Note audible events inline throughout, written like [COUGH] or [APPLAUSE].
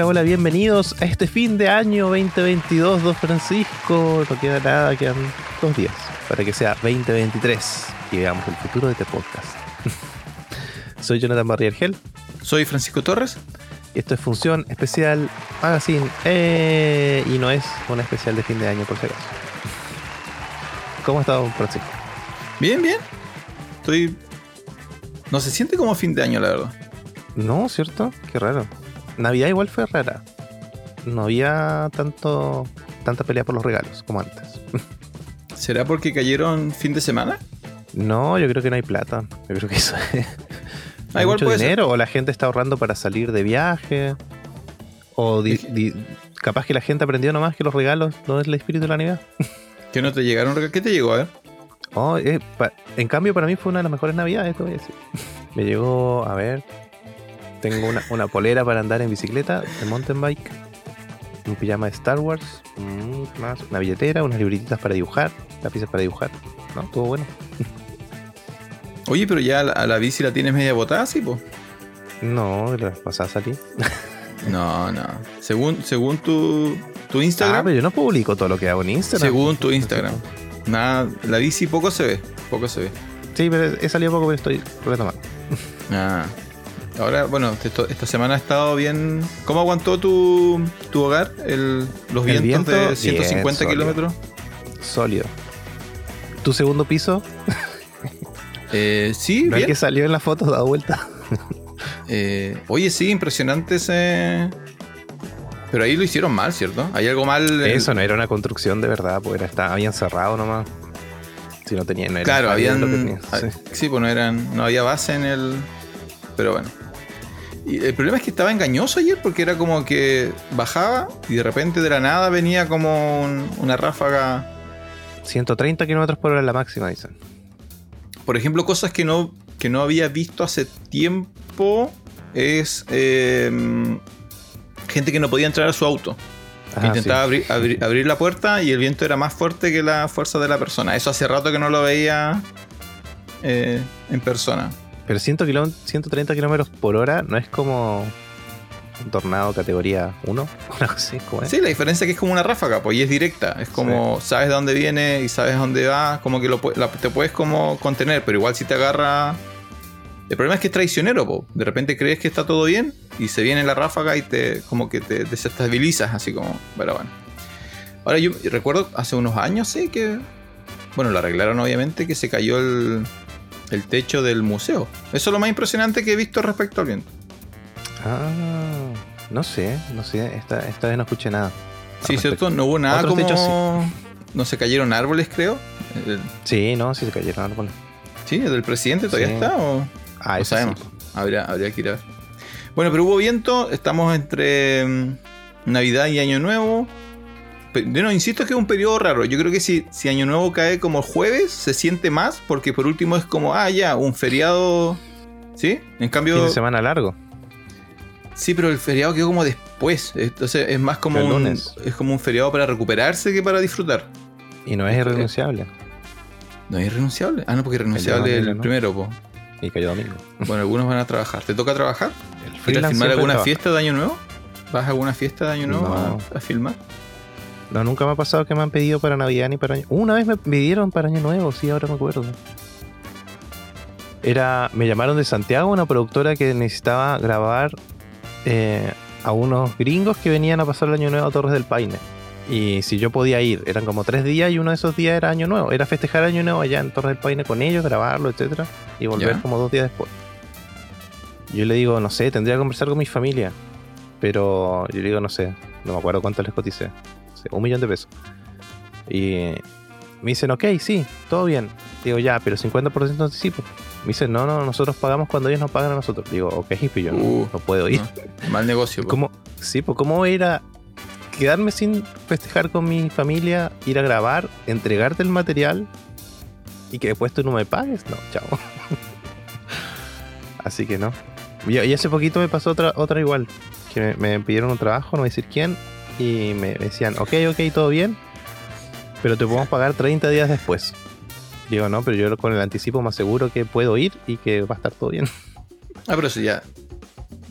Hola, hola, bienvenidos a este fin de año 2022, Don Francisco. No queda nada, quedan dos días para que sea 2023 y veamos el futuro de este podcast. [LAUGHS] Soy Jonathan Barriergel Soy Francisco Torres. y esto es Función Especial Magazine. eh, y no es un especial de fin de año, por si acaso. [LAUGHS] ¿Cómo está, Don Francisco? Bien, bien. Estoy. No se siente como fin de año, la verdad. No, ¿cierto? Qué raro. Navidad igual fue rara. No había tanto tanta pelea por los regalos como antes. [LAUGHS] ¿Será porque cayeron fin de semana? No, yo creo que no hay plata. Yo creo que eso es. [LAUGHS] Ah, ¿Hay igual mucho puede ser. dinero o la gente está ahorrando para salir de viaje. O di- di- capaz que la gente aprendió nomás que los regalos no es el espíritu de la Navidad. ¿Que no te llegaron regalos? ¿Qué te llegó? A ver. Oh, eh, pa- en cambio, para mí fue una de las mejores Navidades, te voy a decir. [LAUGHS] Me llegó, a ver, tengo una, una polera para andar en bicicleta, de mountain bike, un pijama de Star Wars, mm, ¿qué más, una billetera, unas libretitas para dibujar, lápices para dibujar. ¿No? Estuvo bueno. Oye, pero ya a la, a la bici la tienes media botada, sí, po. No, la pasada salí. [LAUGHS] No, no. Según, según tu, tu Ah, Instagram. pero yo no publico todo lo que hago en Instagram. según tu Instagram. Nada, la bici poco se ve. Poco se ve. Sí, pero he salido poco, pero estoy retomando. Ah. Ahora, bueno, esto- esta semana ha estado bien. ¿Cómo aguantó tu, tu hogar el, los El vientos viento, de bien, 150 sólido. kilómetros? Sólido. ¿Tu segundo piso? Eh, sí, ¿No el bien. que salió en la foto da vuelta? [LAUGHS] Eh, oye, sí, impresionante ese. Pero ahí lo hicieron mal, ¿cierto? Hay algo mal. en- Eso no era una construcción de verdad, pues era, estaba bien cerrado nomás. Si no tenía, no era Claro, habían. lo que ah, sí. sí. pues no eran. No había base en el. Pero bueno. Y el problema es que estaba engañoso ayer porque era como que bajaba y de repente de la nada venía como un- una ráfaga. 130 kilómetros por hora es la máxima, dicen. Por ejemplo, cosas que no, que no había visto hace tiempo es eh, gente que no podía entrar a su auto. Ah, Intentaba sí. abrir la puerta y el viento era más fuerte que la fuerza de la persona. Eso hace rato que no lo veía eh, en persona. Pero 100 kiló- 130 kilómetros por hora no es como un tornado categoría 1, [LAUGHS] una cosa así, como es. Sí, la diferencia es que es como una ráfaga, pues y es directa. Es como sabes de dónde viene y sabes dónde va, como que lo, la- te puedes como contener, pero igual si te agarra... El problema es que es traicionero, po. de repente crees que está todo bien y se viene la ráfaga y te como que te desestabilizas, así como, bueno, bueno. Ahora yo recuerdo hace unos años, sí, que, bueno, lo arreglaron obviamente, que se cayó el, el techo del museo. Eso es lo más impresionante que he visto respecto al viento. Ah, no sé, no sé, esta, esta vez no escuché nada. Sí, ¿cierto? No hubo nada Otros como... techos No se cayeron árboles, creo. El- Sí, no, sí se cayeron árboles. Sí, el del presidente todavía Sí. está o Ah, no sí. sabemos. Habría, habría que ir a ver. Bueno, pero hubo viento, estamos entre mm, Navidad y Año Nuevo. Yo no insisto que es un periodo raro. Yo creo que si, si Año Nuevo cae como jueves, se siente más, porque por último es como, ah, ya, un feriado. ¿Sí? En cambio. Fin de semana largo. Sí, pero el feriado quedó como después. Entonces es más como un. Es como un feriado para recuperarse que para disfrutar. Y no es irrenunciable. No es irrenunciable. Ah, no, porque irrenunciable el primero, po. Y cayó domingo. Bueno, algunos van a trabajar. ¿Te toca trabajar? ¿Ir a filmar alguna trabaja. fiesta de Año Nuevo? ¿Vas a alguna fiesta de Año Nuevo No. a, a filmar? No, nunca me ha pasado que me han pedido para Navidad ni para Año Una vez me pidieron para Año Nuevo, sí, ahora me acuerdo. Era, me llamaron de Santiago, una productora que necesitaba grabar eh, a unos gringos que venían a pasar el Año Nuevo a Torres del Paine. Y si yo podía ir, eran como tres días y uno de esos días era Año Nuevo. Era festejar Año Nuevo allá en Torres del Paine con ellos, grabarlo, etcétera Y volver Ya. como dos días después. Yo le digo, no sé, tendría que conversar con mi familia. Pero yo le digo, no sé, no me acuerdo cuánto les coticé. Sé, un millón de pesos. Y me dicen, ok, sí, todo bien. Digo, ya, pero 50% de anticipo. Me dicen, no, no, nosotros pagamos cuando ellos nos pagan a nosotros. Digo, ok, pero yo no- Uh, no, puedo ir. No, mal negocio. [LAUGHS] po. ¿Cómo, sí, pues cómo voy a ir a quedarme sin festejar con mi familia, ir a grabar, entregarte el material y que después tú no me pagues? No, chao. [LAUGHS] Así que no. Y, y hace poquito me pasó otra, otra igual, que me, me pidieron un trabajo, no voy a decir quién, y me decían, ok, ok, todo bien, pero te podemos pagar 30 días después. Digo, no, pero yo con el anticipo más seguro que puedo ir y que va a estar todo bien. Ah, pero eso ya.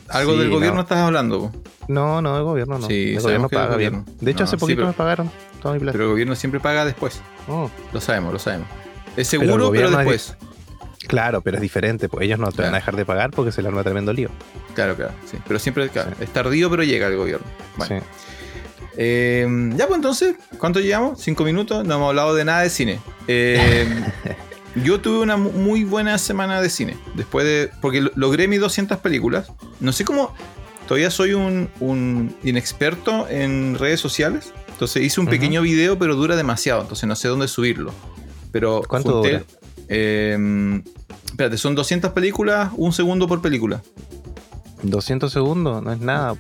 Algo Sí, del gobierno no. estás hablando. po. No, no, el gobierno no. Sí, el gobierno el paga gobierno. bien. De hecho, No, hace sí, poquito pero- me pagaron toda mi plata. Pero el gobierno siempre paga después. Oh, Lo sabemos, lo sabemos. Es Pero seguro, pero, es después. claro, pero es diferente. Pues ellos no te van a dejar de pagar porque se le arma tremendo lío. Claro, claro. Sí. Pero siempre claro, Sí. es tardío, pero llega el gobierno. Bueno. Sí. Eh, ya, pues entonces, ¿cuánto llevamos? ¿Cinco minutos? No hemos hablado de nada de cine. Eh, [LAUGHS] yo tuve una mu- muy buena semana de cine. Después de. Porque lo- logré mis 200 películas. No sé cómo. Todavía soy un, un inexperto en redes sociales. Entonces hice un pequeño video, pero dura demasiado. Entonces no sé dónde subirlo. Pero. ¿Cuánto junté- dura? eh, espérate, son 200 películas, un segundo por película. 200 segundos, no es nada.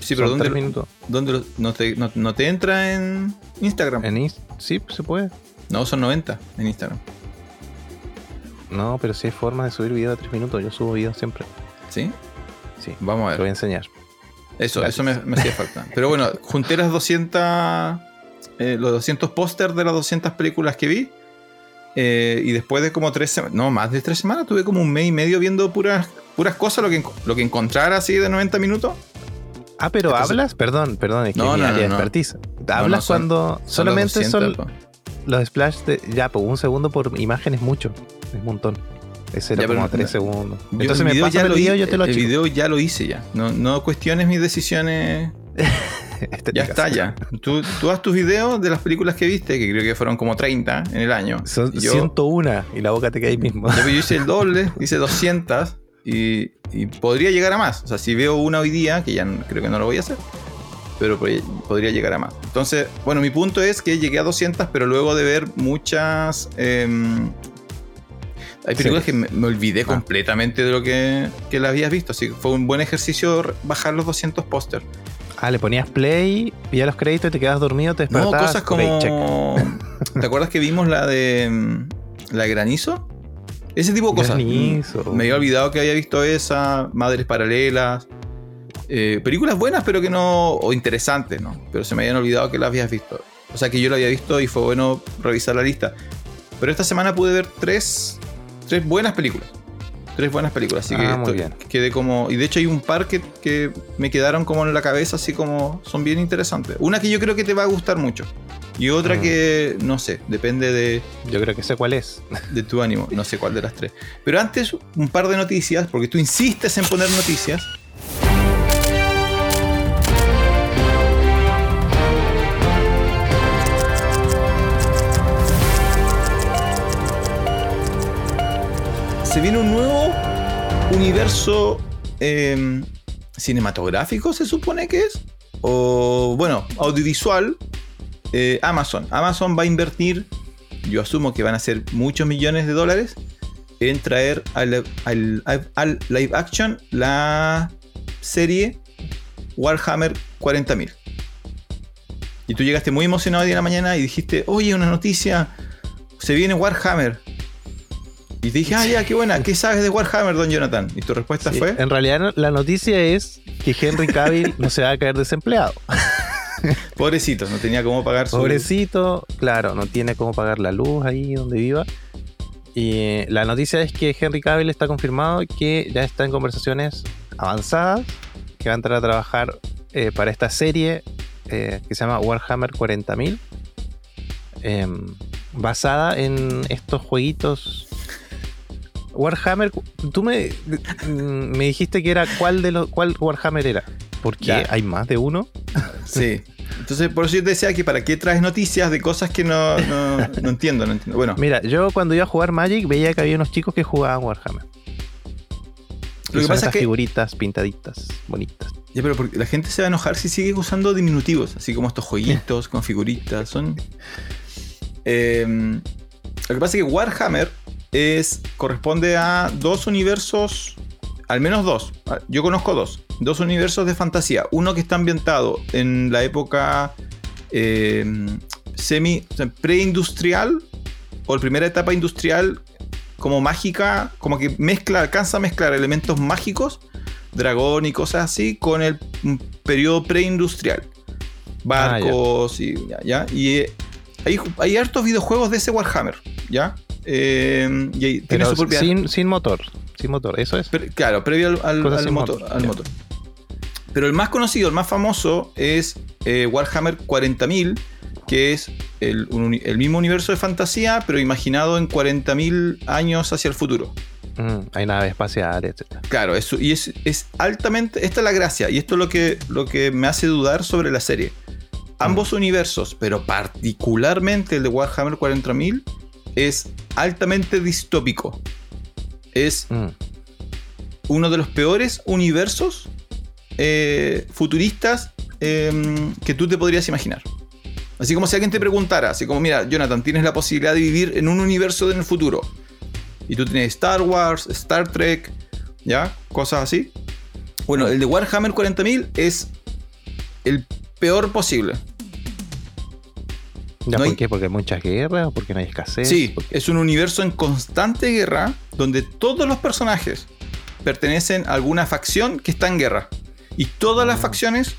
Sí, pero ¿dónde, minutos. dónde lo- no, te, no, no te entra en Instagram? En Inst- sí, se puede. No, son 90 en Instagram. No, pero sí hay formas de subir video de 3 minutos. Yo subo videos siempre. ¿Sí? Sí, Vamos a te voy a ver. enseñar. Eso, Gracias. eso me, me hacía falta. Pero bueno, junté las 200. eh, los 200 pósters de las 200 películas que vi. eh, y después de como tres semanas. No, más de tres semanas. Tuve como un mes y medio viendo puras, puras cosas. Lo que, lo que encontrara así de 90 minutos. Ah, pero Entonces- hablas, perdón, perdón, es que No, mi no, área de no, no. expertise. Hablas son- cuando Son solamente 200, son los splash de. Ya, pues un segundo por imagen es mucho. Es un montón. Ese era Ya, como 3 segundos. Yo Entonces me pasa el video yo te lo El video ya lo hice ya. No, no cuestiones mis decisiones [LAUGHS] Ya está, ya. Tú, tú haz tus videos de las películas que viste, que creo que fueron como 30 en el año. Son yo, 101 y la boca te cae ahí mismo. yo, yo hice el [LAUGHS] doble, hice 200 y, y podría llegar a más. O sea, si veo una hoy día, que ya creo que no lo voy a hacer, pero pod- podría llegar a más. Entonces, bueno, mi punto es que llegué a 200, pero luego de ver muchas... em, hay películas que me, me olvidé Ah. completamente de lo que, que las habías visto, así que fue un buen ejercicio bajar los 200 pósters. Ah, le ponías play, veías los créditos y te quedabas dormido, te No, despertabas. cosas ok, check. como. [LAUGHS] ¿Te acuerdas que vimos la de. mm, La de granizo? Ese tipo de cosas. Granizo. Mm, Me había olvidado que había visto esa, Madres Paralelas. eh, películas buenas, pero que no. O interesantes, ¿no? Pero se me habían olvidado que las habías visto. O sea que yo la había visto y fue bueno revisar la lista. Pero esta semana pude ver tres. Tres buenas películas. Tres buenas películas. Así que Ah, muy estoy- bien. quedé como. Y de hecho hay un par que, que me quedaron como en la cabeza, así como. Son bien interesantes. Una que yo creo que te va a gustar mucho. Y otra Mm. que. No sé, depende de Yo creo que sé cuál es. [LAUGHS] de tu ánimo. No sé cuál de las tres. Pero antes, un par de noticias, porque tú insistes en poner noticias. Se viene un nuevo universo eh, cinematográfico, se supone que es. O, bueno, audiovisual. Eh, Amazon. Amazon va a invertir yo asumo que van a ser muchos millones de dólares en traer al, al- al live action la serie Warhammer 40.000. Y tú llegaste muy emocionado hoy día en la mañana y dijiste, oye, una noticia, se viene Warhammer. Y te dije, ah, ya, qué buena, ¿qué sabes de Warhammer, don Jonathan? Y tu respuesta Sí, fue, En realidad la noticia es que Henry Cavill no se va a caer desempleado. [LAUGHS] pobrecito, no tenía cómo pagar su... Pobrecito, claro, no tiene cómo pagar la luz ahí donde viva. Y la noticia es que Henry Cavill está confirmado que ya está en conversaciones avanzadas, que va a entrar a trabajar eh, para esta serie eh, que se llama Warhammer 40.000, em, basada en estos jueguitos. Warhammer, tú me, mm, me dijiste que era cuál de los cuál Warhammer era. Porque Ya. hay más de uno. Sí. Entonces, por eso yo te decía que para qué traes noticias de cosas que no, no, no entiendo, no entiendo. Bueno, Mira, yo cuando iba a jugar Magic veía que había unos chicos que jugaban Warhammer. Lo que pasa es que- figuritas pintaditas, bonitas. Ya, pero porque la gente se va a enojar si sigue usando diminutivos, así como estos jueguitos con figuritas. Son. Eh, lo que pasa es que Warhammer es, corresponde a dos universos, al menos dos. Ah, Yo conozco dos. Dos universos de fantasía. Uno que está ambientado en la época eh, semi o sea, preindustrial o la primera etapa industrial como mágica, como que mezcla, alcanza a mezclar elementos mágicos dragón y cosas así con el periodo preindustrial. Barcos y ya, ya. Y eh, hay, hay hartos videojuegos de ese Warhammer, ¿ya? Eh, y tiene su propia... sin, sin motor. Sin motor, eso es. claro, previo al, al- Cosas al sin motor, motor, al ya. motor. Pero el más conocido, el más famoso es eh, Warhammer 40.000, que es el, un- el mismo universo de fantasía, pero imaginado en 40.000 años hacia el futuro. Mm, hay naves espaciales, etc. Claro, eso, y es, es altamente. Esta es la gracia, y esto es lo que, lo que me hace dudar sobre la serie. Ambos universos, pero particularmente el de Warhammer 40.000, es altamente distópico. Es Mm, uno de los peores universos eh, futuristas eh, que tú te podrías imaginar. Así como si alguien te preguntara, así como, mira, Jonathan, tienes la posibilidad de vivir en un universo en el futuro. Y tú tienes Star Wars, Star Trek, ¿ya? Cosas así. Bueno, el de Warhammer 40.000 es el peor posible. ¿Ya No por hay- qué? ¿Porque hay muchas guerras? ¿Porque no hay escasez? Sí, es un universo en constante guerra donde todos los personajes pertenecen a alguna facción que está en guerra. Y todas las Mm. facciones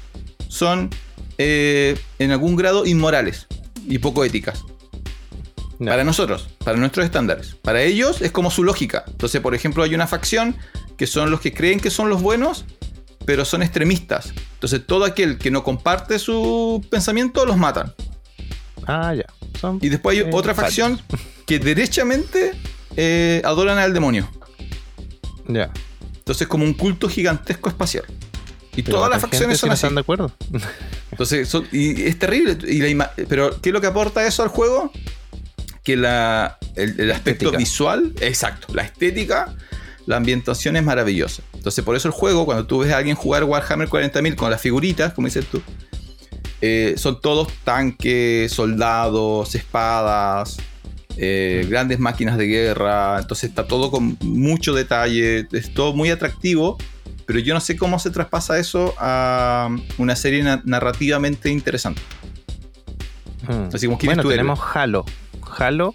son eh, en algún grado inmorales y poco éticas. Para nosotros, para nuestros estándares. Para ellos es como su lógica. Entonces, por ejemplo, hay una facción que son los que creen que son los buenos, pero son extremistas. Entonces, todo aquel que no comparte su pensamiento los matan. Ah, ya. Son Y después hay Eh, otra facción que derechamente eh, adoran al demonio. Ya. Entonces, como un culto gigantesco espacial. Y Pero todas las facciones son así. están de acuerdo. [LAUGHS] Entonces, son- y es terrible. Y la pero, ¿qué es lo que aporta eso al juego? Que la, el, el aspecto Estética. visual, exacto, la estética, la ambientación es maravillosa. Entonces, por eso el juego, cuando tú ves a alguien jugar Warhammer 40.000 con las figuritas, como dices tú, eh, son todos tanques, soldados, espadas, eh, grandes máquinas de guerra. Entonces, está todo con mucho detalle, es todo muy atractivo. Pero yo no sé cómo se traspasa eso a una serie na- narrativamente interesante. Mm. Así como, ¿quién es bueno, héroe? tenemos Halo. Halo,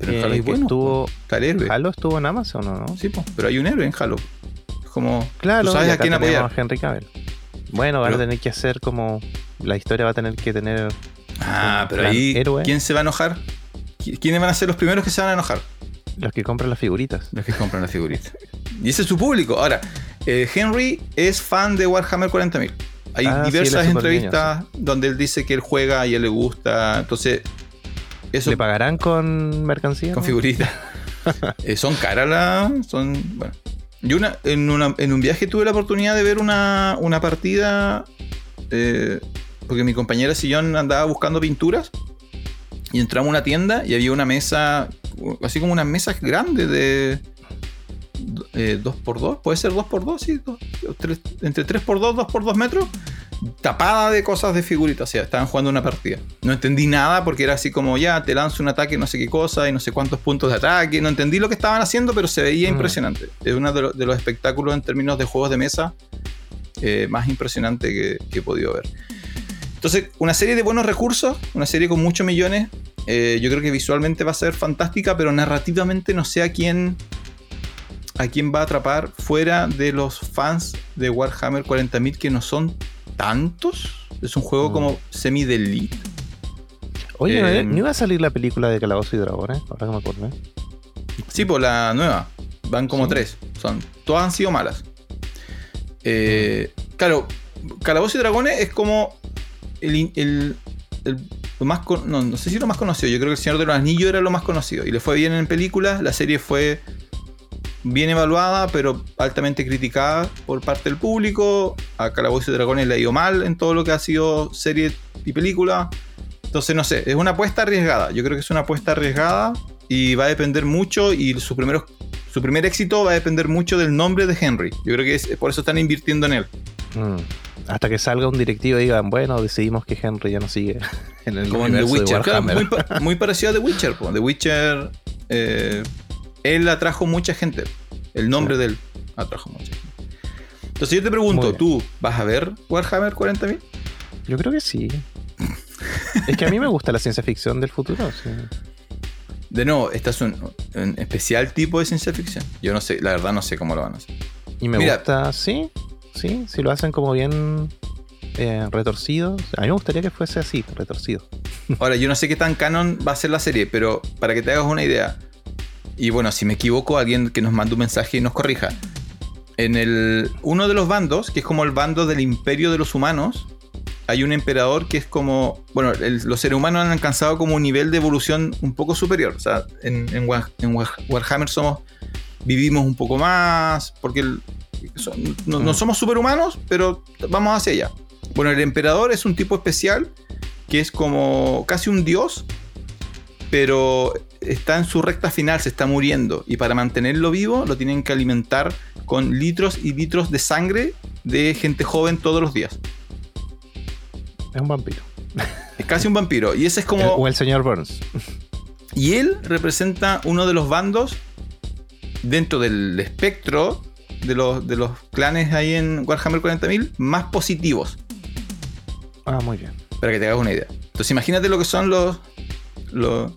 Pero eh, Halo hay que buenos, estuvo, héroe. Halo estuvo en Amazon, ¿o no? Sí, po, pero hay un héroe en Halo. Es como. Claro, tú sabes a quién apoyar. a Henry Cavill. Bueno, van Pero- a tener que hacer como. La historia va a tener que tener. Ah, pero ahí. héroe. ¿Quién se va a enojar? ¿Qui- ¿Quiénes van a ser los primeros que se van a enojar? Los que compran las figuritas. Los que compran las figuritas. Y ese es su público. Ahora, eh, Henry es fan de Warhammer 40.000. Hay Ah, sí, diversas entrevistas donde él dice que él juega y a él le gusta. Entonces, eso ¿Le pagarán con mercancía? con figuritas. [LAUGHS] Eh, son caras las. Son. Bueno. Yo una, en, una- en un viaje tuve la oportunidad de ver una, una partida. eh, porque mi compañera Sillón andaba buscando pinturas. Y entramos a una tienda y había una mesa. Así como unas mesas grandes de. 2x2, puede ser 2x2, sí, dos- tres- entre 3x2, 2x2 metros, tapada de cosas de figuritas, o sea, estaban jugando una partida. No entendí nada porque era así como ya, te lanzo un ataque, no sé qué cosa, y no sé cuántos puntos de ataque, no entendí lo que estaban haciendo, pero se veía Mm. impresionante. Es uno de, lo- de los espectáculos en términos de juegos de mesa eh, más impresionante que, que he podido ver. Entonces, una serie de buenos recursos, una serie con muchos millones, eh, yo creo que visualmente va a ser fantástica, pero narrativamente no sé a quién a quién va a atrapar fuera de los fans de Warhammer 40.000 que no son tantos. Es un juego Mm. como semi delete. Oye, ¿no- Eh, ¿no iba a salir la película de Calabozo y Dragones? Ahora que me acordé. Sí, pues la nueva. Van como Sí. tres. Son, todas han sido malas. Eh, claro, Calabozos y Dragones es como el- más no, no sé si lo más conocido. Yo creo que El Señor de los Anillos era lo más conocido. Y le fue bien en películas. La serie fue bien evaluada, pero altamente criticada por parte del público. A Calabozos y Dragones le ha ido mal en todo lo que ha sido serie y película. Entonces, no sé, es una apuesta arriesgada. Yo creo que es una apuesta arriesgada y va a depender mucho y su, su primer éxito va a depender mucho del nombre de Henry. Yo creo que es, por eso están invirtiendo en él. Mm. Hasta que salga un directivo y digan, bueno, decidimos que Henry ya no sigue [LAUGHS] en el Como en The universo de Witcher. Claro, Warhammer. muy, pa- muy parecido a The Witcher. po. The Witcher, eh, él atrajo mucha gente. El nombre de él atrajo mucha gente. Entonces yo te pregunto. ¿tú vas a ver Warhammer 40.000? Yo creo que sí. es que a mí me gusta la ciencia ficción del futuro. sí. De nuevo, esta es un, un especial tipo de ciencia ficción. Yo no sé, la verdad no sé cómo lo van a hacer. Y me Mira. gusta, sí, sí, si lo hacen como bien eh, retorcido. A mí me gustaría que fuese así, retorcido. [LAUGHS] Ahora, yo no sé qué tan canon va a ser la serie, pero para que te hagas una idea, y bueno, si me equivoco, alguien que nos mande un mensaje y nos corrija. En el, uno de los bandos, que es como el bando del imperio de los humanos, hay un emperador que es como. Bueno, los seres humanos han alcanzado como un nivel de evolución un poco superior. O sea, en, en War- en War- Warhammer somos. Vivimos un poco más. Porque el- no, no Mm. somos superhumanos, pero vamos hacia allá. Bueno, el emperador es un tipo especial que es como casi un dios, pero está en su recta final, se está muriendo. Y para mantenerlo vivo, lo tienen que alimentar con litros y litros de sangre de gente joven todos los días. Es un vampiro. Es casi un vampiro. Y ese es El- como. o el señor Burns. Y él representa uno de los bandos dentro del espectro de los, de los clanes ahí en Warhammer 40.000 más positivos. Ah, muy bien. Para que te hagas una idea. Entonces imagínate lo que son los, los,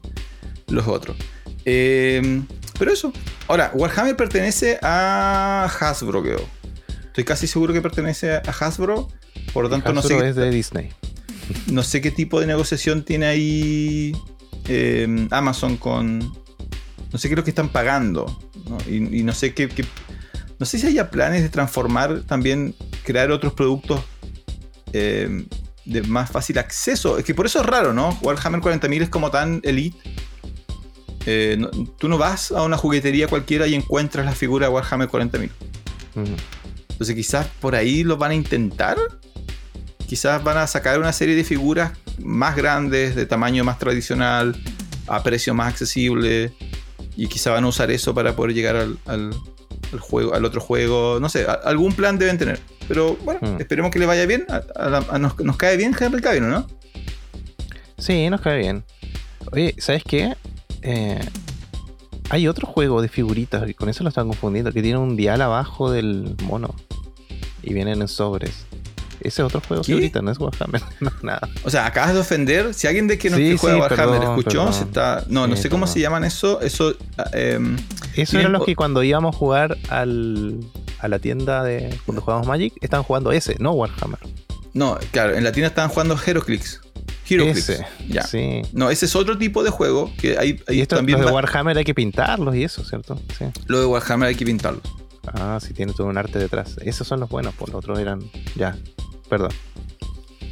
los otros. Eh, pero eso. Ahora, Warhammer pertenece a Hasbro, creo. Estoy casi seguro que pertenece a Hasbro. Por lo tanto, no Hasbro sé, es de Disney. [LAUGHS] no sé qué tipo de negociación tiene ahí eh, Amazon con... No sé qué es lo que están pagando. ¿no? Y, y no sé qué, qué- No sé si haya planes de transformar también, crear otros productos eh, de más fácil acceso. Es que por eso es raro, ¿no? Warhammer 40.000 es como tan elite. Eh, no- tú no vas a una juguetería cualquiera y encuentras la figura de Warhammer 40.000. Ujú. Entonces quizás por ahí lo van a intentar. Quizás van a sacar una serie de figuras más grandes, de tamaño más tradicional, a precio más accesible. Y quizás van a usar eso para poder llegar al, al- al juego, al otro juego. No sé, a- algún plan deben tener. Pero bueno, Hmm. esperemos que le vaya bien. A- la- nos, nos cae bien Henry Cavill, ¿no? Sí, nos cae bien. Oye, ¿sabes qué? Eh, hay otro juego de figuritas, y con eso lo están confundiendo, que tiene un dial abajo del mono. Y vienen en sobres. Ese es otro juego de ¿Qué? figuritas, no es Warhammer. [LAUGHS] no, nada. O sea, acabas de ofender. Si alguien de que, no, Sí, que juega sí, Warhammer perdón, escuchó, perdón. se está. No, no Sí, sé cómo perdón. se llaman eso. Eso. ah, em, Eso Tienen era los que cuando íbamos a jugar al, a la tienda de cuando jugábamos Magic, estaban jugando ese, no Warhammer. no, claro, en la tienda estaban jugando Heroclix. Heroclix. Ese. Ya. Sí. No, ese es otro tipo de juego que hay, hay Y esto, también los de Warhammer hay que pintarlos y eso, ¿cierto? Sí. lo de Warhammer hay que pintarlo. Ah, sí, tiene todo un arte detrás. Esos son los buenos, pues los otros eran. Ya, perdón.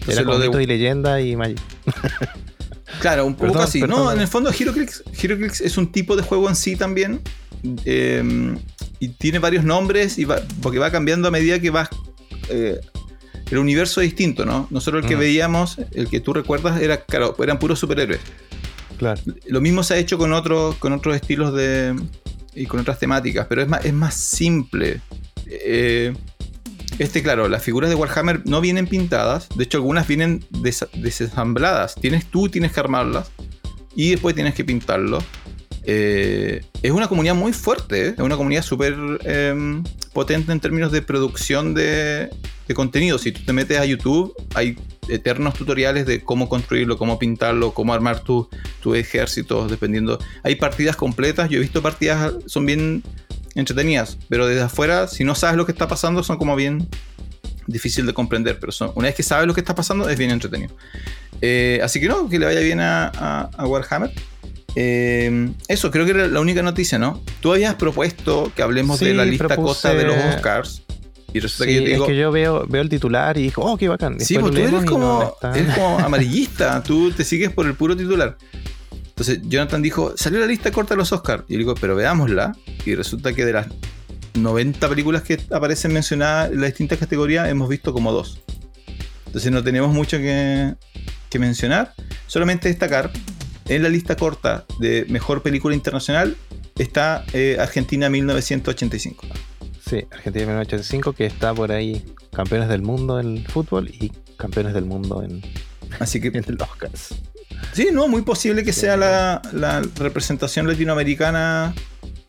Era lo de- y leyenda y Magic. [LAUGHS] Claro, un poco Perdón, así. perdón. No, en el fondo Heroclix, Heroclix es un tipo de juego en sí también. eh, y tiene varios nombres y va- porque va cambiando a medida que vas... eh, el universo es distinto, ¿no? Nosotros el que Mm. veíamos, el que tú recuerdas, era, claro, eran puros superhéroes. Claro. Lo mismo se ha hecho con otros, con otros estilos de. y con otras temáticas, pero es más, es más simple. Eh, este, claro, las figuras de Warhammer no vienen pintadas. De hecho, algunas vienen des- desensambladas. Tienes tú, tienes que armarlas. Y después tienes que pintarlo. Eh, es una comunidad muy fuerte. ¿eh? Es una comunidad súper eh, potente en términos de producción de, contenido. Si tú te metes a YouTube, hay eternos tutoriales de cómo construirlo, cómo pintarlo, cómo armar tu, tu ejército, dependiendo. Hay partidas completas. Yo he visto partidas, son bien entretenidas. Pero desde afuera, si no sabes lo que está pasando, son como bien difícil de comprender. Pero son, una vez que sabes lo que está pasando, es bien entretenido. Eh, así que no, que le vaya bien a, a- a Warhammer. Eh, eso, creo que era la única noticia, ¿no? Tú habías propuesto que hablemos de la lista propuse- cosa de los Oscars. Y resulta Sí, que yo te digo. es que yo veo, veo el titular y digo, oh, qué bacán. Sí, pues tú eres no como, eres como [LAUGHS] amarillista, tú te sigues por el puro titular. Entonces Jonathan dijo, salió la lista corta de los Oscars. Y yo digo, pero veámosla. Y resulta que de las 90 películas que aparecen mencionadas en las distintas categorías, hemos visto como dos. Entonces no tenemos mucho que, que mencionar. Solamente destacar, en la lista corta de Mejor Película Internacional está eh, Argentina 1985. Sí, Argentina 1985, que está por ahí campeones del mundo en fútbol y campeones del mundo en, Así que [LAUGHS] en el Oscars. Sí, no, muy posible que sea la, la representación latinoamericana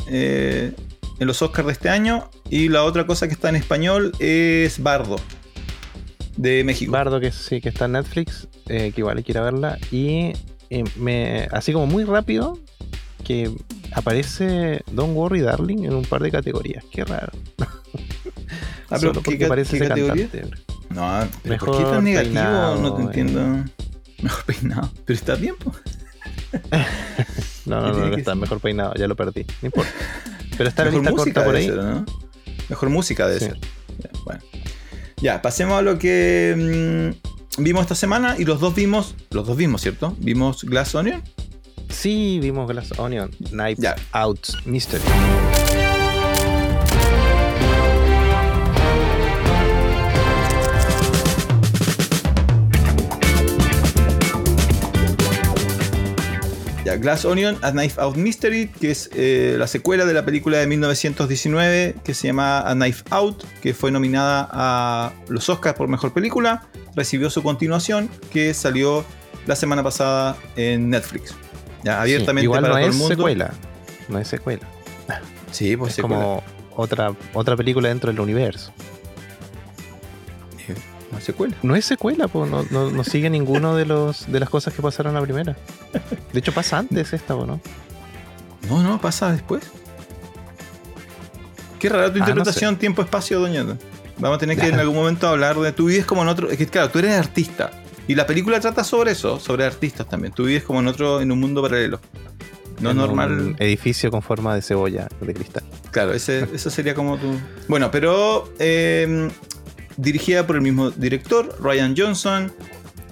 eh, en los Oscars de este año. Y la otra cosa que está en español es Bardo, de México. Bardo, que sí, que está en Netflix, eh, que igual hay que ir a verla. Y eh, me, así como muy rápido, que aparece Don't Worry Darling en un par de categorías. Qué raro. Ah, pero [LAUGHS] Solo ¿qué porque aparece qué ese categoría? cantante. No, pero ¿por Mejor qué tan negativo? peinado, no te entiendo. [LAUGHS] Mejor peinado. Pero está bien, po. [LAUGHS] No, no, ¿Qué no, no está ser? mejor peinado, ya lo perdí. No importa. Pero está la Mejor lista corta por ahí. ser, ¿no? Mejor música debe Sí. ser. Ya, bueno. Ya, pasemos a lo que mm, vimos esta semana y los dos vimos, los dos vimos, ¿cierto? Vimos Glass Onion. Sí, vimos Glass Onion, Knives Ya. Out Mystery. Ya, Glass Onion, A Knife Out Mystery, que es eh, la secuela de la película de 1919 que se llama A Knife Out, que fue nominada a los Oscars por Mejor Película. Recibió su continuación, que salió la semana pasada en Netflix. Ya, abiertamente Sí, igual para no todo es el mundo. secuela. No es secuela. Sí, pues es secuela. como otra, otra película dentro del universo. ¿No secuela. No es secuela, po, no, no, no sigue ninguno de los de las cosas que pasaron la primera. De hecho, pasa antes esta, po, ¿no? No, no, pasa después. Qué rara tu Ah, no interpretación, tiempo, espacio, doña. Vamos a tener que en algún momento hablar de. Tu vives como en otro. Es que, claro, tú eres artista. Y la película trata sobre eso, sobre artistas también. Tú vives como en otro, en un mundo paralelo. No En normal. Un edificio con forma de cebolla de cristal. Claro, ese, [LAUGHS] eso sería como tu. Bueno, pero eh, dirigida por el mismo director, Ryan Johnson,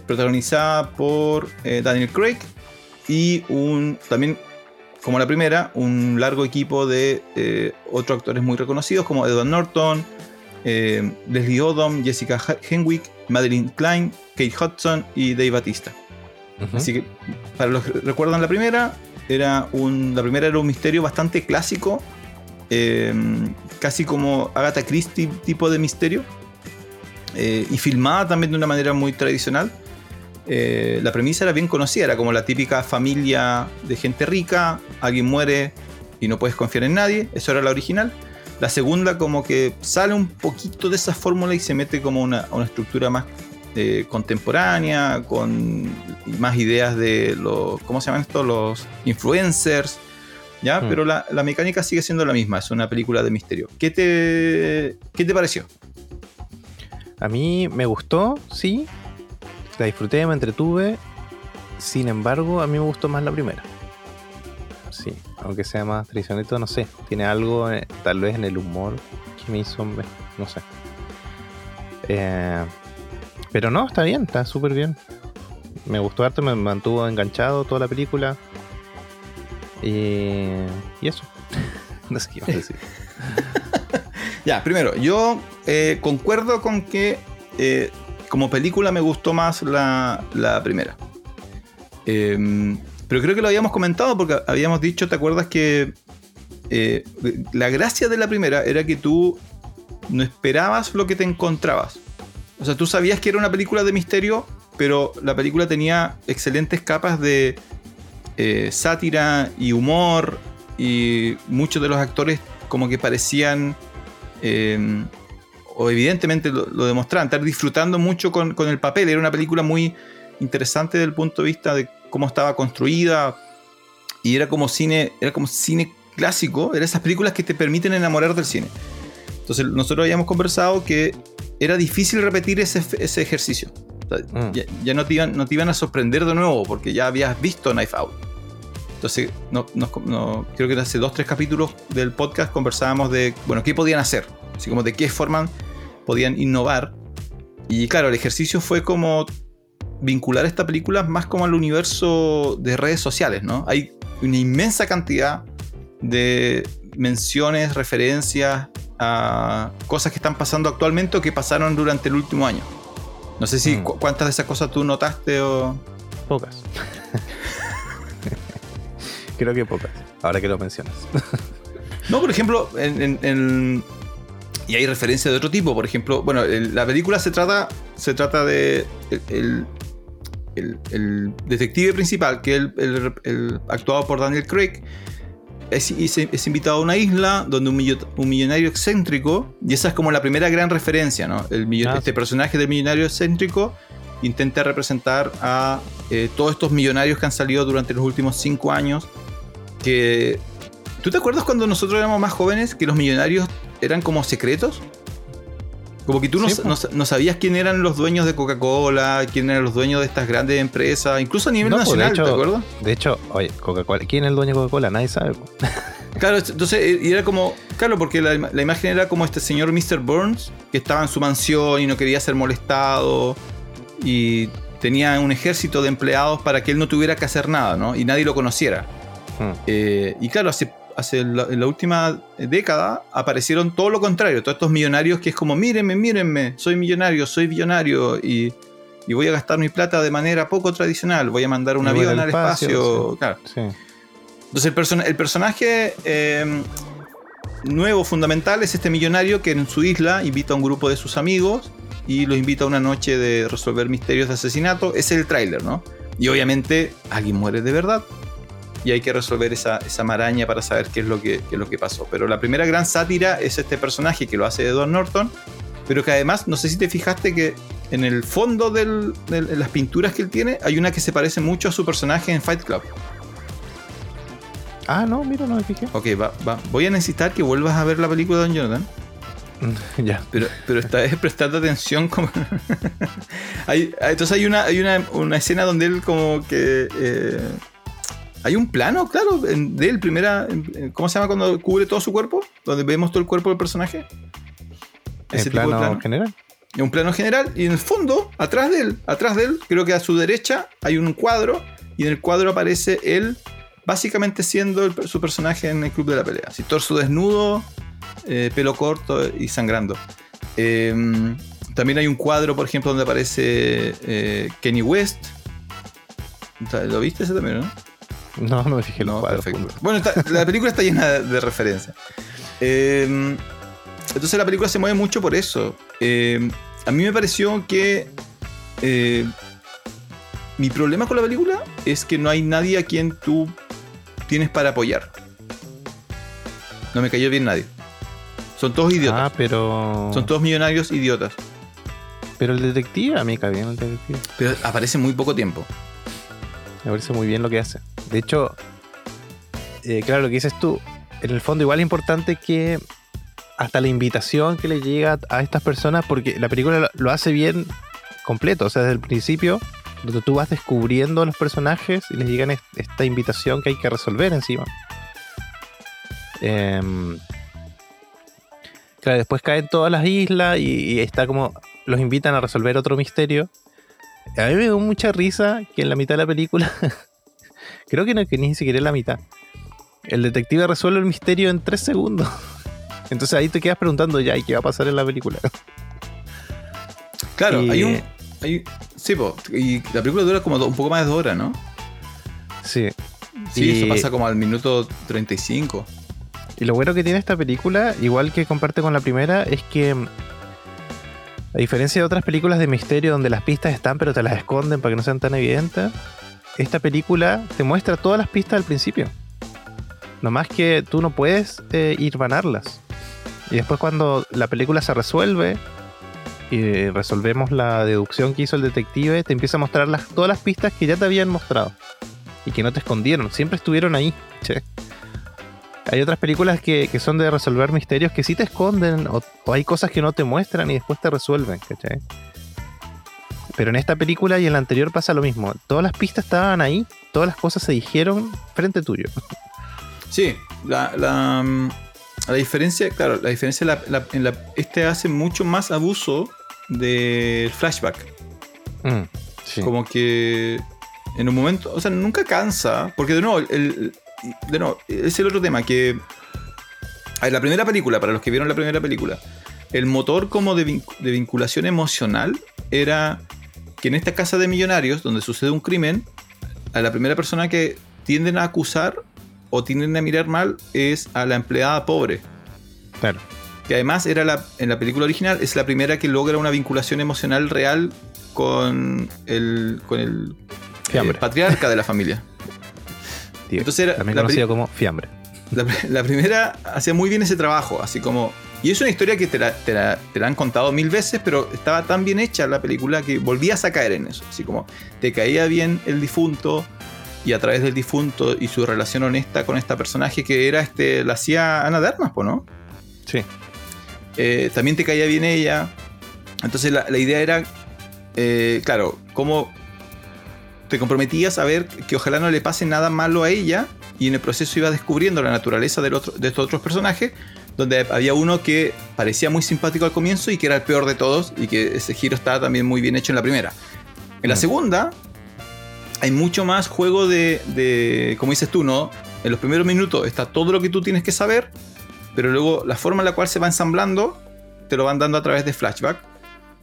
protagonizada por eh, Daniel Craig y un también, como la primera, un largo equipo de eh, otros actores muy reconocidos como Edward Norton, eh, Leslie Odom, Jessica Henwick, Madeline Klein, Kate Hudson y Dave Batista. Así que, para los que recuerdan la primera, era un, la primera era un misterio bastante clásico, eh, casi como Agatha Christie tipo de misterio, eh, y filmada también de una manera muy tradicional. Eh, la premisa era bien conocida, era como la típica familia de gente rica, alguien muere y no puedes confiar en nadie, eso era la original. La segunda como que sale un poquito de esa fórmula y se mete como una, una estructura más eh, contemporánea, con más ideas de los, ¿cómo se llaman estos? Los influencers, ¿ya? Mm. Pero la, la mecánica sigue siendo la misma, es una película de misterio. ¿Qué te, qué te pareció? A mí me gustó, sí. La disfruté, me entretuve. Sin embargo, a mí me gustó más la primera. Sí, aunque sea más tradicionalito, no sé. Tiene algo, eh, tal vez en el humor, que me hizo. No sé. Eh, pero no, está bien, está súper bien. Me gustó harto, me mantuvo enganchado toda la película. Y, y eso. [LAUGHS] no sé qué iba a decir. [LAUGHS] Ya, primero, yo eh, concuerdo con que eh, como película me gustó más la, primera. Em, pero creo que lo habíamos comentado porque habíamos dicho, ¿te acuerdas que eh, la gracia de la primera era que tú no esperabas lo que te encontrabas? O sea, tú sabías que era una película de misterio, pero la película tenía excelentes capas de sátira y humor y muchos de los actores como que parecían eh, o evidentemente lo, lo demostraban, estar disfrutando mucho con, con el papel. Era una película muy interesante desde el punto de vista de cómo estaba construida y era como cine, era como cine clásico, eran esas películas que te permiten enamorar del cine. Entonces nosotros habíamos conversado que era difícil repetir ese, ese ejercicio. O sea, Mm. ya, ya no, te iban, no te iban a sorprender de nuevo porque ya habías visto Knife Out. Entonces, no, nos- no- creo que hace dos, tres capítulos del podcast conversábamos de, bueno, qué podían hacer, así como de qué forma podían innovar. Y claro, el ejercicio fue como vincular esta película más como al universo de redes sociales, ¿no? Hay una inmensa cantidad de menciones, referencias a cosas que están pasando actualmente o que pasaron durante el último año. No sé si Mm. cu- cuántas de esas cosas tú notaste o... Pocas. [LAUGHS] Creo que pocas. Ahora que lo mencionas. No, por ejemplo, en, en- en- y hay referencias de otro tipo. Por ejemplo, bueno, el- la película se trata, se trata de el, el- el- el detective principal, que es el, el- el- actuado por Daniel Craig, es, es- es invitado a una isla donde un, millo- un millonario excéntrico, y esa es como la primera gran referencia, ¿no? El millo- Ah, este sí. personaje del millonario excéntrico intenta representar a eh, todos estos millonarios que han salido durante los últimos cinco años. Que. ¿Tú te acuerdas cuando nosotros éramos más jóvenes que los millonarios eran como secretos? Como que tú no, Sí, po. no- no sabías quién eran los dueños de Coca-Cola, quién eran los dueños de estas grandes empresas, incluso a nivel No, pues, de nacional, hecho- ¿te acuerdas? De hecho, oye, Coca-Cola. ¿Quién es el dueño de Coca-Cola? Nadie sabe. [LAUGHS] Claro, entonces eh, y era como. Claro, porque la, la imagen era como este señor Mr. Burns, que estaba en su mansión y no quería ser molestado. Y tenía un ejército de empleados para que él no tuviera que hacer nada, ¿no? Y nadie lo conociera. Mm. Eh, y claro, hace, hace la, en la última década aparecieron todo lo contrario, todos estos millonarios que es como, mírenme, mírenme, soy millonario, soy billonario y, y voy a gastar mi plata de manera poco tradicional, voy a mandar un Y avión al espacio. espacio, sí. Claro. Sí. Entonces el, persona- el personaje eh, nuevo, fundamental, es este millonario que en su isla invita a un grupo de sus amigos y los invita a una noche de resolver misterios de asesinato. Es el tráiler, ¿no? Y obviamente alguien muere de verdad. Y hay que resolver esa, esa maraña para saber qué es, lo que, qué es lo que pasó. Pero la primera gran sátira es este personaje que lo hace Edward Norton. Pero que además, no sé si te fijaste que en el fondo del- de las pinturas que él tiene, hay una que se parece mucho a su personaje en Fight Club. Ah, no, mira, no me fijé. Ok, va, va. Voy a necesitar que vuelvas a ver la película de Don Jordan. [LAUGHS] ya. Pero, pero esta vez prestando atención como... [LAUGHS] hay- entonces hay una, hay una, una escena donde él como que... eh, hay un plano, claro, en- de él, primera... en- ¿Cómo se llama cuando cubre todo su cuerpo? Donde vemos todo el cuerpo del personaje. ¿En Ese tipo de plano, plano. general? En un plano general y en el fondo, atrás de él, atrás de él, creo que a su derecha hay un cuadro y en el cuadro aparece él básicamente siendo el- su personaje en el club de la pelea. Así, torso desnudo, eh, pelo corto y sangrando. Eh, también hay un cuadro, por ejemplo, donde aparece eh, Kenny West. ¿Lo viste ese también, no? No, no me fijé los No, perfecto. Bueno, está- la película está llena de, de referencias. Eh, entonces la película se mueve mucho por eso. Eh, a mí me pareció que eh, mi problema con la película es que no hay nadie a quien tú tienes para apoyar. No me cayó bien nadie. Son todos Ah, idiotas. pero. Son todos millonarios idiotas. Pero el detective, a mí me cae bien el detective. Pero aparece muy poco tiempo. Me parece muy bien lo que hace. De hecho, eh, claro, lo que dices tú, en el fondo igual es importante que hasta la invitación que le llega a estas personas, porque la película lo- hace bien completo, o sea, desde el principio, donde tú vas descubriendo a los personajes y les llegan est- esta invitación que hay que resolver encima. Em, claro, después caen todas las islas y, y está como los invitan a resolver otro misterio. A mí me dio mucha risa que en la mitad de la película, [LAUGHS] creo que no que ni siquiera en la mitad, el detective resuelve el misterio en tres segundos. [LAUGHS] Entonces ahí te quedas preguntando ya, ¿y qué va a pasar en la película? [LAUGHS] Claro, Y- hay un. hay- sí, po, y la película dura como do- un poco más de dos horas, ¿no? Sí. Sí, Y- eso pasa como al minuto 35. Y lo bueno que tiene esta película, igual que comparte con la primera, es que mm, a diferencia de otras películas de misterio donde las pistas están pero te las esconden para que no sean tan evidentes, esta película te muestra todas las pistas al principio. Nomás que tú no puedes eh, ir vanarlas. Y después cuando la película se resuelve y resolvemos la deducción que hizo el detective, te empieza a mostrar las, todas las pistas que ya te habían mostrado. Y que no te escondieron, siempre estuvieron ahí. Che. Hay otras películas que, que son de resolver misterios que sí te esconden o, o hay cosas que no te muestran y después te resuelven, ¿cachai? Pero en esta película y en la anterior pasa lo mismo. Todas las pistas estaban ahí, todas las cosas se dijeron frente tuyo. [LAUGHS] Sí, la, la, mm, la diferencia, claro, la diferencia la- la- en la, este hace mucho más abuso del flashback. Mm, sí. Como que en un momento, o sea, nunca cansa, porque de nuevo, el, de es el otro tema, que a ver, la primera película, para los que vieron la primera película, el motor como de, vin- de vinculación emocional era que en esta casa de millonarios, donde sucede un crimen, a la primera persona que tienden a acusar o tienden a mirar mal es a la empleada pobre. Claro. Que además era la, en la película original es la primera que logra una vinculación emocional real con el, con el eh, patriarca de la familia. [LAUGHS] Entonces era también conocido como fiambre. La, la primera hacía muy bien ese trabajo, así como... Y es una historia que te la, te la- te la han contado mil veces, pero estaba tan bien hecha la película que volvías a caer en eso. Así como te caía bien el difunto y a través del difunto y su relación honesta con esta personaje que era este, la hacía Ana de Armas, po, ¿no? Sí. Eh, también te caía bien ella. Entonces la, la idea era, eh, claro, cómo te comprometías a ver que ojalá no le pase nada malo a ella y en el proceso ibas descubriendo la naturaleza del otro- de estos otros personajes, donde había uno que parecía muy simpático al comienzo y que era el peor de todos y que ese giro estaba también muy bien hecho en la primera. En la Mm. segunda hay mucho más juego de, de, como dices tú, ¿no? En los primeros minutos está todo lo que tú tienes que saber, pero luego la forma en la cual se va ensamblando te lo van dando a través de flashback.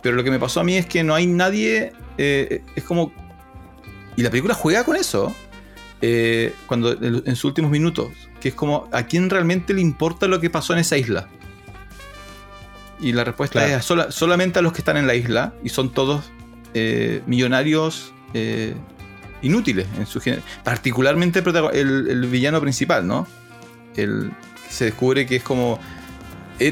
Pero lo que me pasó a mí es que no hay nadie, eh, es como... Y la película juega con eso, eh, cuando en, en sus últimos minutos, que es como, ¿a quién realmente le importa lo que pasó en esa isla? Y la respuesta Claro. es sola- solamente a los que están en la isla y son todos eh, millonarios eh, inútiles en su. Particularmente el, villano principal, ¿no? El, se descubre que es como.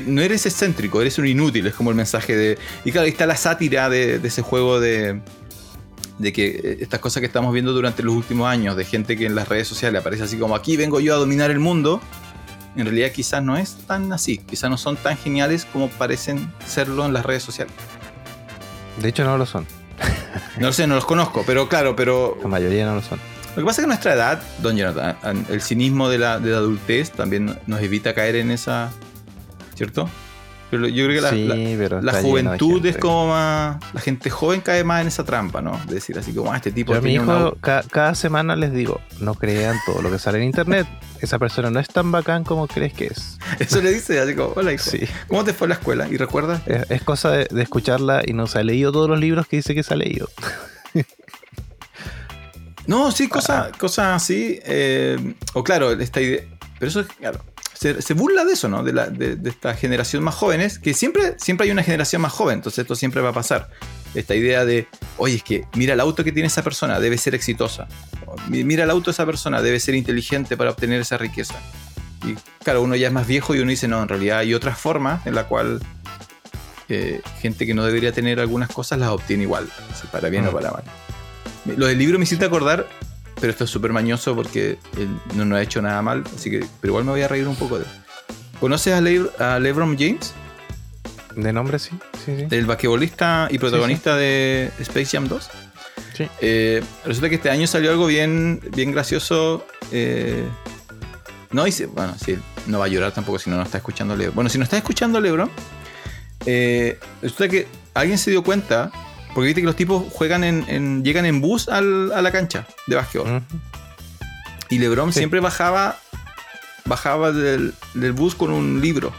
no eres excéntrico, eres un inútil, es como el mensaje de. Y claro, ahí está la sátira de, de ese juego de. De que eh, estas cosas que estamos viendo durante los últimos años, de gente que en las redes sociales aparece así como aquí vengo yo a dominar el mundo, en realidad quizás no es tan así, quizás no son tan geniales como parecen serlo en las redes sociales. De hecho, no lo son. [LAUGHS] No lo sé, no los conozco, pero claro, pero La mayoría no lo son. lo que pasa es que a nuestra edad, don Jonathan, el cinismo de la, de la adultez también nos evita caer en esa. ¿Cierto? Pero yo creo que la, sí, la- juventud es como más. La gente joven cae más en esa trampa, ¿no? De decir así como, ah, este tipo Yo mi tiene hijo una- ca- cada semana les digo, no crean todo lo que sale en internet. Esa persona no es tan bacán como crees que es. [LAUGHS] Eso le dice, así como, hola hijo. Sí. ¿Cómo te fue la escuela? ¿Y recuerdas? Es, es cosa de, de escucharla y no se ha leído todos los libros que dice que se ha leído. [LAUGHS] No, sí, cosas Ah. cosas así. eh, o claro, esta idea. Pero eso es, claro. Se, se burla de eso, ¿no? De, la, de, de esta generación más jóvenes, que siempre, siempre hay una generación más joven, entonces esto siempre va a pasar. Esta idea de, oye, es que mira el auto que tiene esa persona, debe ser exitosa. O, "Mi- Mira el auto de esa persona, debe ser inteligente para obtener esa riqueza. Y claro, uno ya es más viejo y uno dice, no, en realidad hay otras formas en la cual eh, gente que no debería tener algunas cosas las obtiene igual, para bien o Mm. para mal. Lo del libro me hiciste acordar, pero esto es súper mañoso porque él no nos ha hecho nada mal, así que, pero igual me voy a reír un poco de él. ¿Conoces a, Le- a LeBron James? De nombre sí, sí, sí. El basquetbolista y protagonista de Space Jam 2. Sí. Eh, resulta que este año salió algo bien, bien gracioso. eh, no, se- bueno, sí, no va a llorar tampoco si no nos está escuchando Lebron. Bueno, si no está escuchando Lebron, eh, resulta que alguien se dio cuenta, porque viste que los tipos juegan en, en- llegan en bus al- a la cancha de básquetbol. Y LeBron Sí. siempre bajaba bajaba del, del bus con un libro,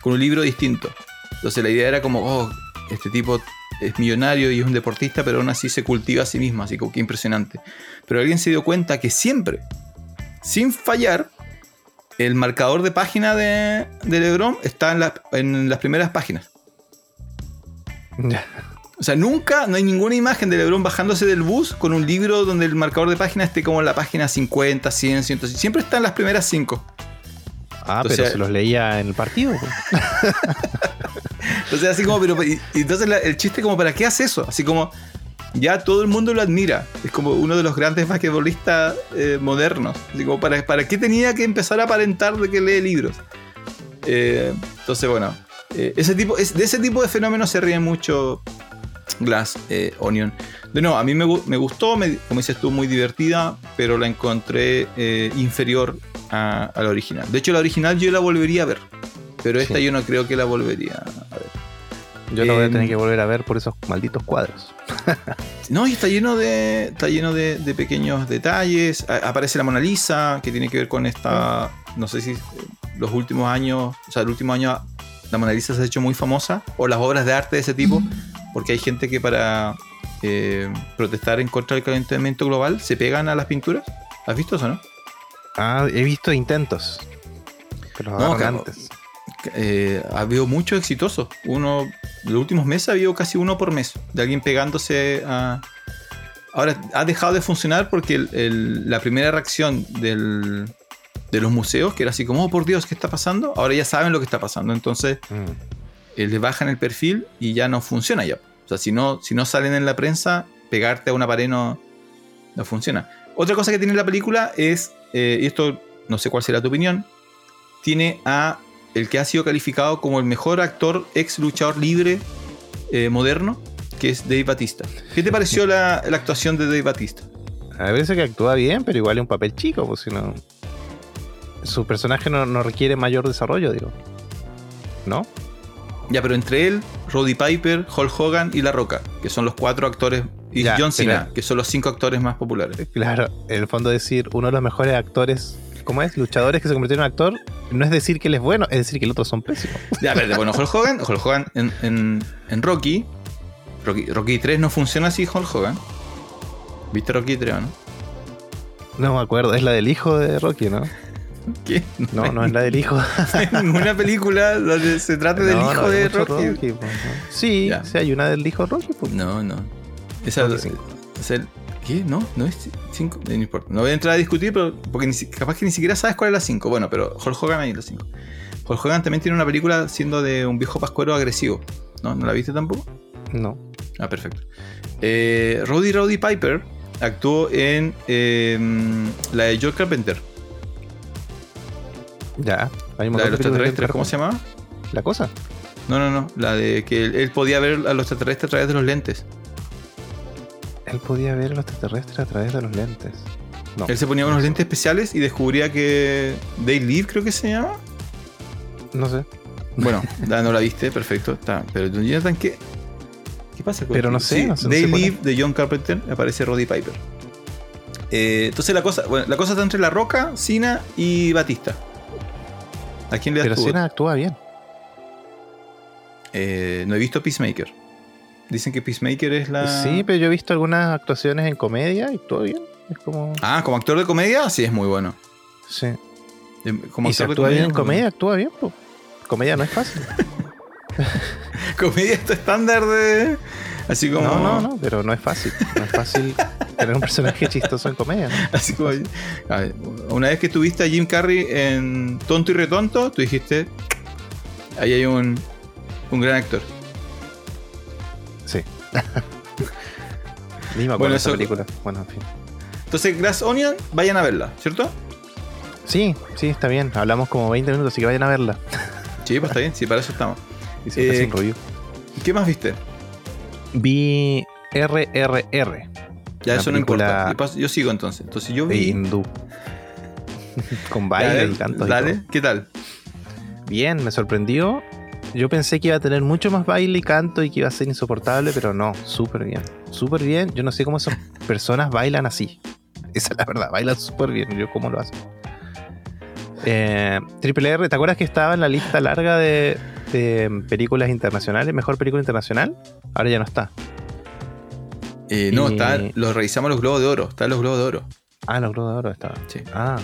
con un libro distinto. Entonces la idea era como, oh, este tipo es millonario y es un deportista, pero aún así se cultiva a sí mismo, así como que impresionante. Pero alguien se dio cuenta que siempre, sin fallar, el marcador de página de, de LeBron está en, la- en las primeras páginas. O sea, nunca, no hay ninguna imagen de LeBron bajándose del bus con un libro donde el marcador de página esté como en la página 50, 100, 100. Siempre está en las primeras 5. Ah, Entonces- pero se los leía en el partido. pues. [LAUGHS] Entonces, así como, pero. Y, y entonces la- el chiste, como, ¿para qué hace eso? Así como, ya todo el mundo lo admira. Es como uno de los grandes basquetbolistas eh, modernos. Así como, ¿para, ¿para qué tenía que empezar a aparentar de que lee libros? Eh, entonces, bueno, eh, ese tipo, es, de ese tipo de fenómenos se ríe mucho Glass eh, Onion. De nuevo, a mí me, me gustó, me- como dices tú, muy divertida, pero la encontré eh, inferior a, a la original. De hecho, la original yo la volvería a ver, pero esta Sí. yo no creo que la volvería a ver. Yo lo voy a Em, tener que volver a ver por esos malditos cuadros. [LAUGHS] No, y está lleno de. Está lleno de, de pequeños detalles. A- aparece la Mona Lisa, que tiene que ver con esta. No sé si eh, los últimos años. O sea, el último año la Mona Lisa se ha hecho muy famosa. O las obras de arte de ese tipo. Porque hay gente que para eh, protestar en contra del calentamiento global se pegan a las pinturas. ¿Has visto eso, no? Ah, he visto intentos. Pero No, antes. eh, ha habido muchos exitosos. Uno, los últimos meses ha habido casi uno por mes de alguien pegándose a. Ahora ha dejado de funcionar porque el- el- la primera reacción del- de los museos, que era así como, oh por Dios, ¿qué está pasando? Ahora ya saben lo que está pasando. Entonces Mm. Eh, le bajan el perfil y ya no funciona ya. O sea, si no, si no salen en la prensa, pegarte a una pared no, no funciona. Otra cosa que tiene la película es, eh, y esto no sé cuál será tu opinión, tiene a el que ha sido calificado como el mejor actor ex luchador libre eh, moderno, que es Dave Batista. ¿Qué te pareció la, la actuación de Dave Batista? A veces que actúa bien, pero igual es un papel chico, pues si no. su personaje no, no requiere mayor desarrollo, digo. ¿No? Ya, pero entre él, Roddy Piper, Hulk Hogan y La Roca, que son los cuatro actores, y Ya, John Cena, pero- que son los cinco actores más populares. Claro, en el fondo decir uno de los mejores actores, ¿cómo es? Luchadores que se convirtieron en actor, no es decir que él es bueno, es decir que el otro son pésimos. Ya, espérate, bueno, Hulk Hogan, Hulk Hogan en, en- en Rocky, Rocky, Rocky 3 no funciona así, Hulk Hogan. ¿Viste Rocky 3 o no? No me acuerdo, es la del hijo de Rocky, ¿no? ¿Qué? No, no es la del hijo. [LAUGHS] ninguna película donde se trate [LAUGHS] del No, hijo no, de Rocky. pues. Sí, Ya. sí, hay una del hijo de Rocky. Pues. No, no. Esa, es el- ¿Qué? No, no es 5. No importa. No voy a entrar a discutir, pero porque ni capaz que ni siquiera sabes cuál es la 5. Bueno, pero Hulk Hogan ahí la 5. Hulk Hogan también tiene una película siendo de un viejo pascuero agresivo. ¿No? ¿No la viste tampoco? No. Ah, perfecto. Eh, Roddy Roddy Piper actuó en eh, la de George Carpenter. Ya. Hay un La de los extraterrestres. ¿Cómo se llamaba? ¿La cosa? No, no, no. La de que él, él podía ver a los extraterrestres a través de los lentes. Él podía ver a los extraterrestres a través de los lentes. No. Él se ponía unos lentes especiales y descubría que They Live, creo que se llama. No sé. Bueno, [LAUGHS] no la viste, perfecto. Está. Pero Jonathan, ¿qué? ¿Qué pasa con Pero no sé, Sí, no sé, no They sé cuál Live de John Carpenter aparece Roddy Piper. Eh, entonces la cosa, bueno, la cosa está entre La Roca, Cena y Batista. ¿A quién le das Pero tu voto? Cena actúa bien. Eh, no he visto Peacemaker. Dicen que Peacemaker es la. Sí, pero yo he visto algunas actuaciones en comedia y actúa bien. Es como. Ah, como actor de comedia, sí es muy bueno. Sí. Eh, Como y si actor de actúa bien en es comedia, actúa bien, pues. Comedia no es fácil. [LAUGHS] Comedia está estándar de. Así como. No, no, no, pero no es fácil. No es fácil [LAUGHS] tener un personaje chistoso en comedia. ¿no? Así como. ver, una vez que tuviste a Jim Carrey en Tonto y Retonto, tú dijiste. Ahí hay un. Un gran actor. Sí. [LAUGHS] Acuerdo Bueno, esa película. Bueno, en fin. Entonces, Glass Onion, vayan a verla, ¿cierto? Sí, sí, está bien. Hablamos como 20 minutos, así que vayan a verla. Sí, pues está bien, sí, para eso estamos. [LAUGHS] Y Eh. ¿Qué más viste? Vi RRR. Ya eso no importa. Yo, sigo entonces. Entonces yo vi. hindú. [LAUGHS] Con baile dale, y canto. y Dale, todo. ¿qué tal? Bien, me sorprendió. Yo pensé que iba a tener mucho más baile y canto y que iba a ser insoportable, pero no, súper bien. Súper bien. Yo no sé cómo esas [LAUGHS] personas bailan así. Esa es la verdad, bailan súper bien. Yo cómo lo hacen. Eh, Triple R, ¿te acuerdas que estaba en la lista larga de, de películas internacionales? Mejor película internacional. Ahora ya no está. Eh, no, Y- está, los revisamos los globos de oro. Están los globos de oro. Ah, los Globos de Oro estaba. Sí. Ah.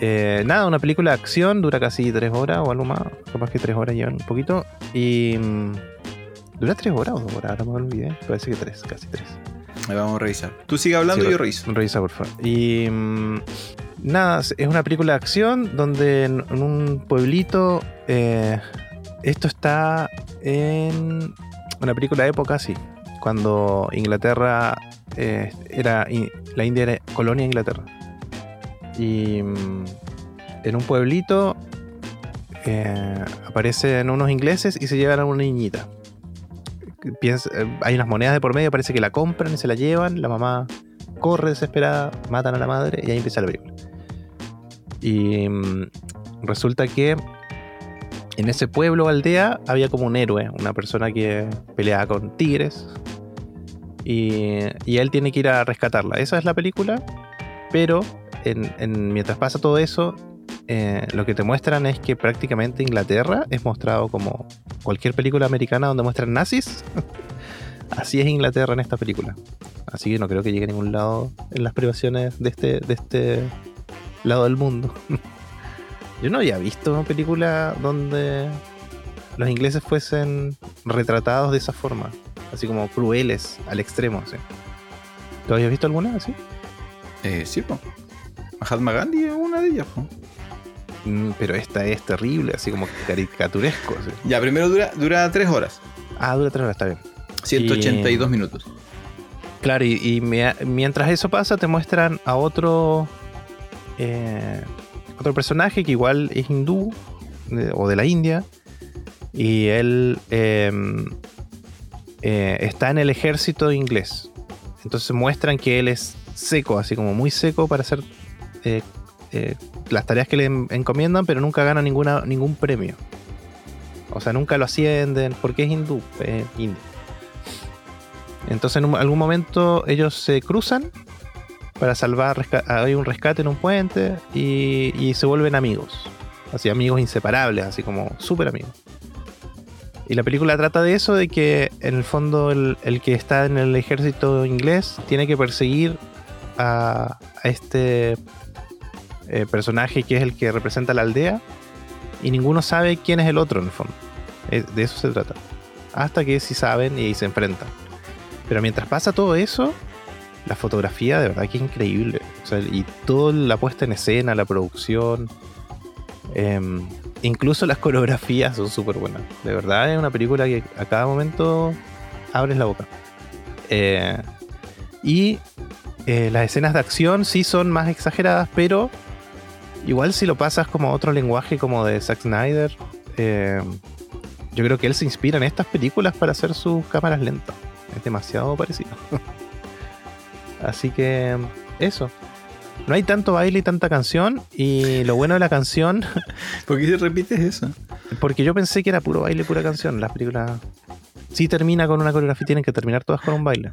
Eh, nada, una película de acción, dura casi tres horas o algo más. Capaz que tres horas llevan un poquito. Y. mm, ¿Dura tres horas o dos horas? Ahora me olvidé. Parece que tres, casi tres. Ahí vamos a revisar. Tú sigue hablando Sí, y yo reviso. Revisa, por favor. Y. nada, es una película de acción donde en, un pueblito. eh, esto está en. Una película de época, sí. Cuando Inglaterra eh, era. La India era colonia de Inglaterra. Y mm, en un pueblito eh, aparecen unos ingleses y se llevan a una niñita. Piensa- hay unas monedas de por medio, parece que la compran y se la llevan. La mamá corre desesperada, matan a la madre y ahí empieza la película. Y mm, resulta que en ese pueblo o aldea había como un héroe, una persona que peleaba con tigres. Y, y él tiene que ir a rescatarla. Esa es la película. Pero en- en- mientras pasa todo eso, eh, lo que te muestran es que prácticamente Inglaterra es mostrado como cualquier película americana donde muestran nazis. [LAUGHS] Así es Inglaterra en esta película. Así que no creo que llegue a ningún lado en las privaciones de este, de este lado del mundo. [LAUGHS] Yo no había visto una película donde los ingleses fuesen retratados de esa forma. Así como crueles al extremo. ¿sí? ¿Tú habías visto alguna así? Eh, sí, pues. Mahatma Gandhi es una de ellas, po. Mm, pero esta es terrible, así como caricaturesco. ¿sí? Ya, primero dura, dura 3 horas. Ah, dura tres horas, está bien. 182 minutos. Claro, y, y mientras eso pasa, te muestran a otro. Eh, otro personaje que igual es hindú o de la India. Y él eh, eh, está en el ejército inglés. Entonces muestran que él es seco, así como muy seco para ser eh, las tareas que le en- encomiendan, pero nunca gana ninguna, ningún premio. O sea, nunca lo ascienden porque es hindú, indio. Entonces en algún momento ellos se cruzan para salvar, hay un rescate en un puente y, y se vuelven amigos. Así amigos inseparables, así como súper amigos. Y la película trata de eso, de que en el fondo el, que está en el ejército inglés tiene que perseguir a, a este eh, personaje que es el que representa la aldea y ninguno sabe quién es el otro en el fondo. Eh, de eso se trata. Hasta que sí saben y se enfrentan. Pero mientras pasa todo eso, la fotografía de verdad que es increíble. Y toda la puesta en escena, la producción. em, incluso las coreografías son súper buenas. De verdad es una película que a cada momento abres la boca. Eh, y eh, las escenas de acción sí son más exageradas, pero igual si lo pasas como otro lenguaje como de Zack Snyder, eh, yo creo que él se inspira en estas películas para hacer sus cámaras lentas. Es demasiado parecido. [LAUGHS] Así que eso. No hay tanto baile y tanta canción. Y lo bueno de la canción, [LAUGHS] ¿Por qué repites eso? porque yo pensé que era puro baile, pura canción. Las películas sí termina con una coreografía, tienen que terminar todas con un baile.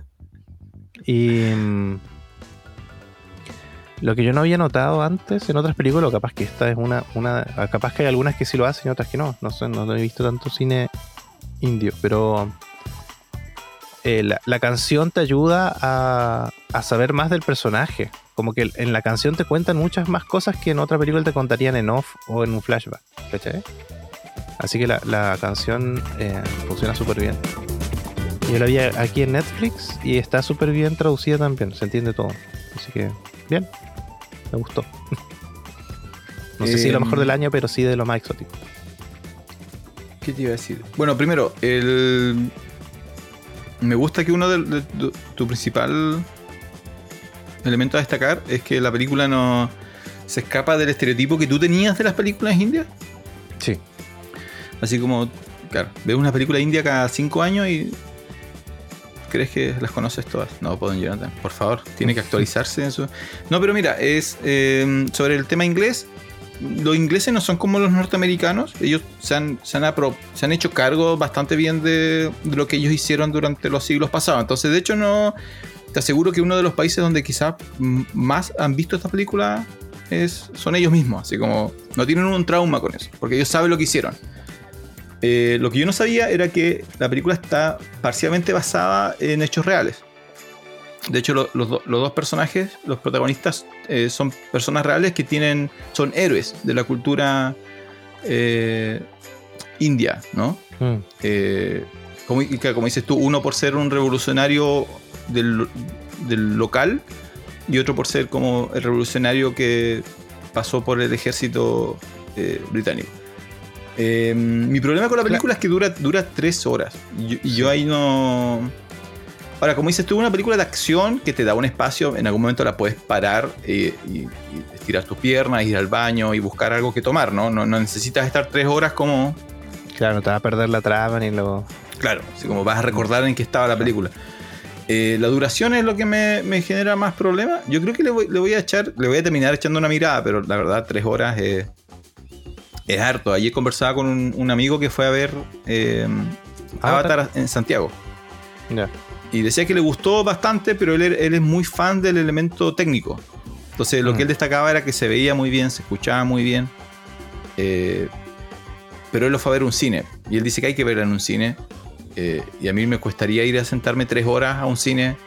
Y mm, lo que yo no había notado antes en otras películas, capaz que esta es una, una. Capaz que hay algunas que sí lo hacen y otras que no. No sé, no he visto tanto cine indio, pero eh, la, la canción te ayuda a, a saber más del personaje. Como que en la canción te cuentan muchas más cosas que en otra película te contarían en off o en un flashback. ¿Cachai? Así que la, la canción eh, funciona súper bien. Yo la vi aquí en Netflix y está súper bien traducida también, se entiende todo. Así que, bien, me gustó. [LAUGHS] No sé si lo Em. mejor del año, pero sí de lo más exótico. ¿Qué te iba a decir? Bueno, primero, el... me gusta que uno de, de- de- tu principal elemento a destacar es que la película no se escapa del estereotipo que tú tenías de las películas indias. Sí. Así como, claro, ves una película india cada cinco años y crees que las conoces todas. No, pueden Jonathan, por favor, tiene que [LAUGHS] actualizarse en su... No, pero mira, es eh, sobre el tema inglés. Los ingleses no son como los norteamericanos. Ellos se han, se han, hecho cargo bastante bien de, lo que ellos hicieron durante los siglos pasados. Entonces, de hecho, no... Te aseguro que uno de los países donde quizás más han visto esta película es, son ellos mismos. Así como no tienen un trauma con eso. Porque ellos saben lo que hicieron. Eh, lo que yo no sabía era que la película está parcialmente basada en hechos reales. De hecho, lo- los, do- los dos personajes, los protagonistas, eh, son personas reales que tienen, son héroes de la cultura eh, india, ¿no? Mm, Eh, como, dices tú, uno por ser un revolucionario del, del local y otro por ser como el revolucionario que pasó por el ejército británico. Mi problema con la película es que dura, dura tres horas. Y yo ahí no. Ahora, como dices tú, una película de acción que te da un espacio, en algún momento la puedes parar eh, y, y estirar tus piernas, ir al baño y buscar algo que tomar, ¿no? No, no necesitas estar tres horas como. Claro, no te va a perder la trama ni lo. Claro, así como vas a recordar en qué estaba la película. Eh, la duración es lo que me, me genera más problemas. Yo creo que le voy, le voy a echar, le voy a terminar echando una mirada, pero la verdad, tres horas es, es harto. Ayer conversaba con un, un amigo que fue a ver eh, Avatar. Avatar en Santiago. Ya. Y decía que le gustó bastante, pero él, él es muy fan del elemento técnico. Entonces, lo Mm. que él destacaba era que se veía muy bien, se escuchaba muy bien. Eh, pero él lo fue a ver a un cine. Y él dice que hay que verla en un cine. Eh, y a mí me cuestaría ir a sentarme tres horas a un cine.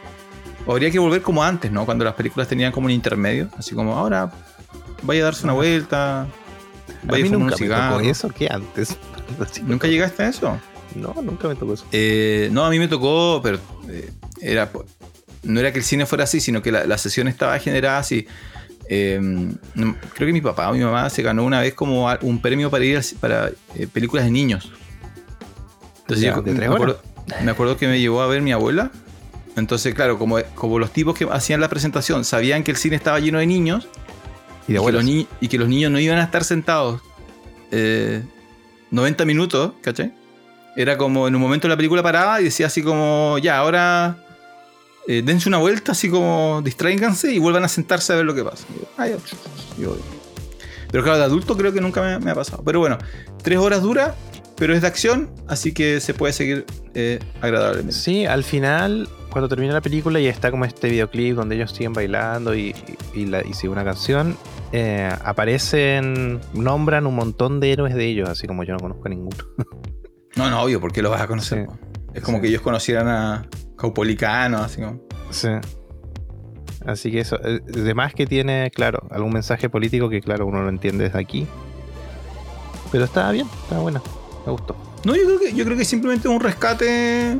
O habría que volver como antes, ¿no? Cuando las películas tenían como un intermedio. Así como, ahora vaya a darse una vuelta. A Vaya mí a nunca un me cigarro. tocó eso que antes. [LAUGHS] ¿Nunca llegaste a eso? No, nunca me tocó eso. Eh, no, a mí me tocó, pero eh, era no era que el cine fuera así, sino que la, la sesión estaba generada así. Eh, no- creo que mi papá o mi mamá se ganó una vez como a- un premio para ir ci- para eh, películas de niños. Entonces Ya, yo ¿de me acuerdo, me acuerdo que me llevó a ver mi abuela. Entonces, claro, como, como los tipos que hacían la presentación sabían que el cine estaba lleno de niños Y de y, que los ni- y que los niños no iban a estar sentados eh, 90 minutos, ¿cachai? Era como en un momento la película paraba y decía así como, ya, ahora eh, dense una vuelta, así como distráiganse y vuelvan a sentarse a ver lo que pasa. Pero claro, de adulto creo que nunca me, ha pasado. Pero bueno, tres horas dura, pero es de acción, así que se puede seguir eh, agradablemente. Sí, al final, cuando termina la película y está como este videoclip donde ellos siguen bailando y, y, y sigue una canción, eh, aparecen, nombran un montón de héroes de ellos, así como yo no conozco a ninguno. [LAUGHS] no, no, obvio, porque lo vas a conocer. Sí. Es como Sí. que ellos conocieran a Caupolicano, así como. Sí. Así que eso, eh, además que tiene, claro, algún mensaje político que, claro, uno lo entiende desde aquí. Pero está bien, está buena, me gustó. No, yo creo que, yo creo que simplemente un rescate.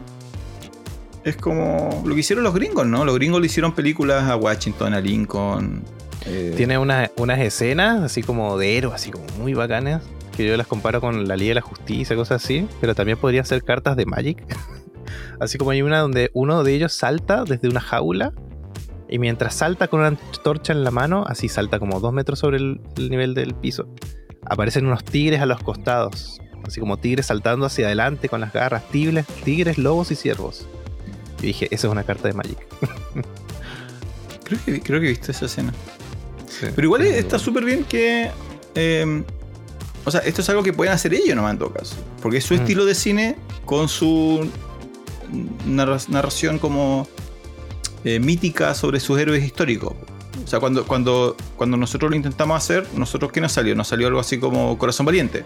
Es como lo que hicieron los gringos, ¿no? Los gringos le hicieron películas a Washington, a Lincoln. eh, Tiene una- unas escenas así como de héroes, así como muy bacanas, que yo las comparo con la Liga de la Justicia, cosas así, pero también podrían ser cartas de Magic. [LAUGHS] así como hay una donde uno de ellos salta desde una jaula y mientras salta con una antorcha en la mano, así salta como dos metros sobre el, el nivel del piso, aparecen unos tigres a los costados, así como tigres saltando hacia adelante con las garras, tigres, tigres lobos y ciervos. Y dije, esa es una carta de Magic. creo, que, creo que he visto esa escena. Sí. Pero igual está bueno. súper bien que. eh, o sea, esto es algo que pueden hacer ellos nomás en todo caso. Porque es su Mm. estilo de cine con su narra- narración como eh, mítica sobre sus héroes históricos. O sea, cuando, cuando, cuando nosotros lo intentamos hacer, nosotros ¿qué nos salió? Nos salió algo así como Corazón Valiente.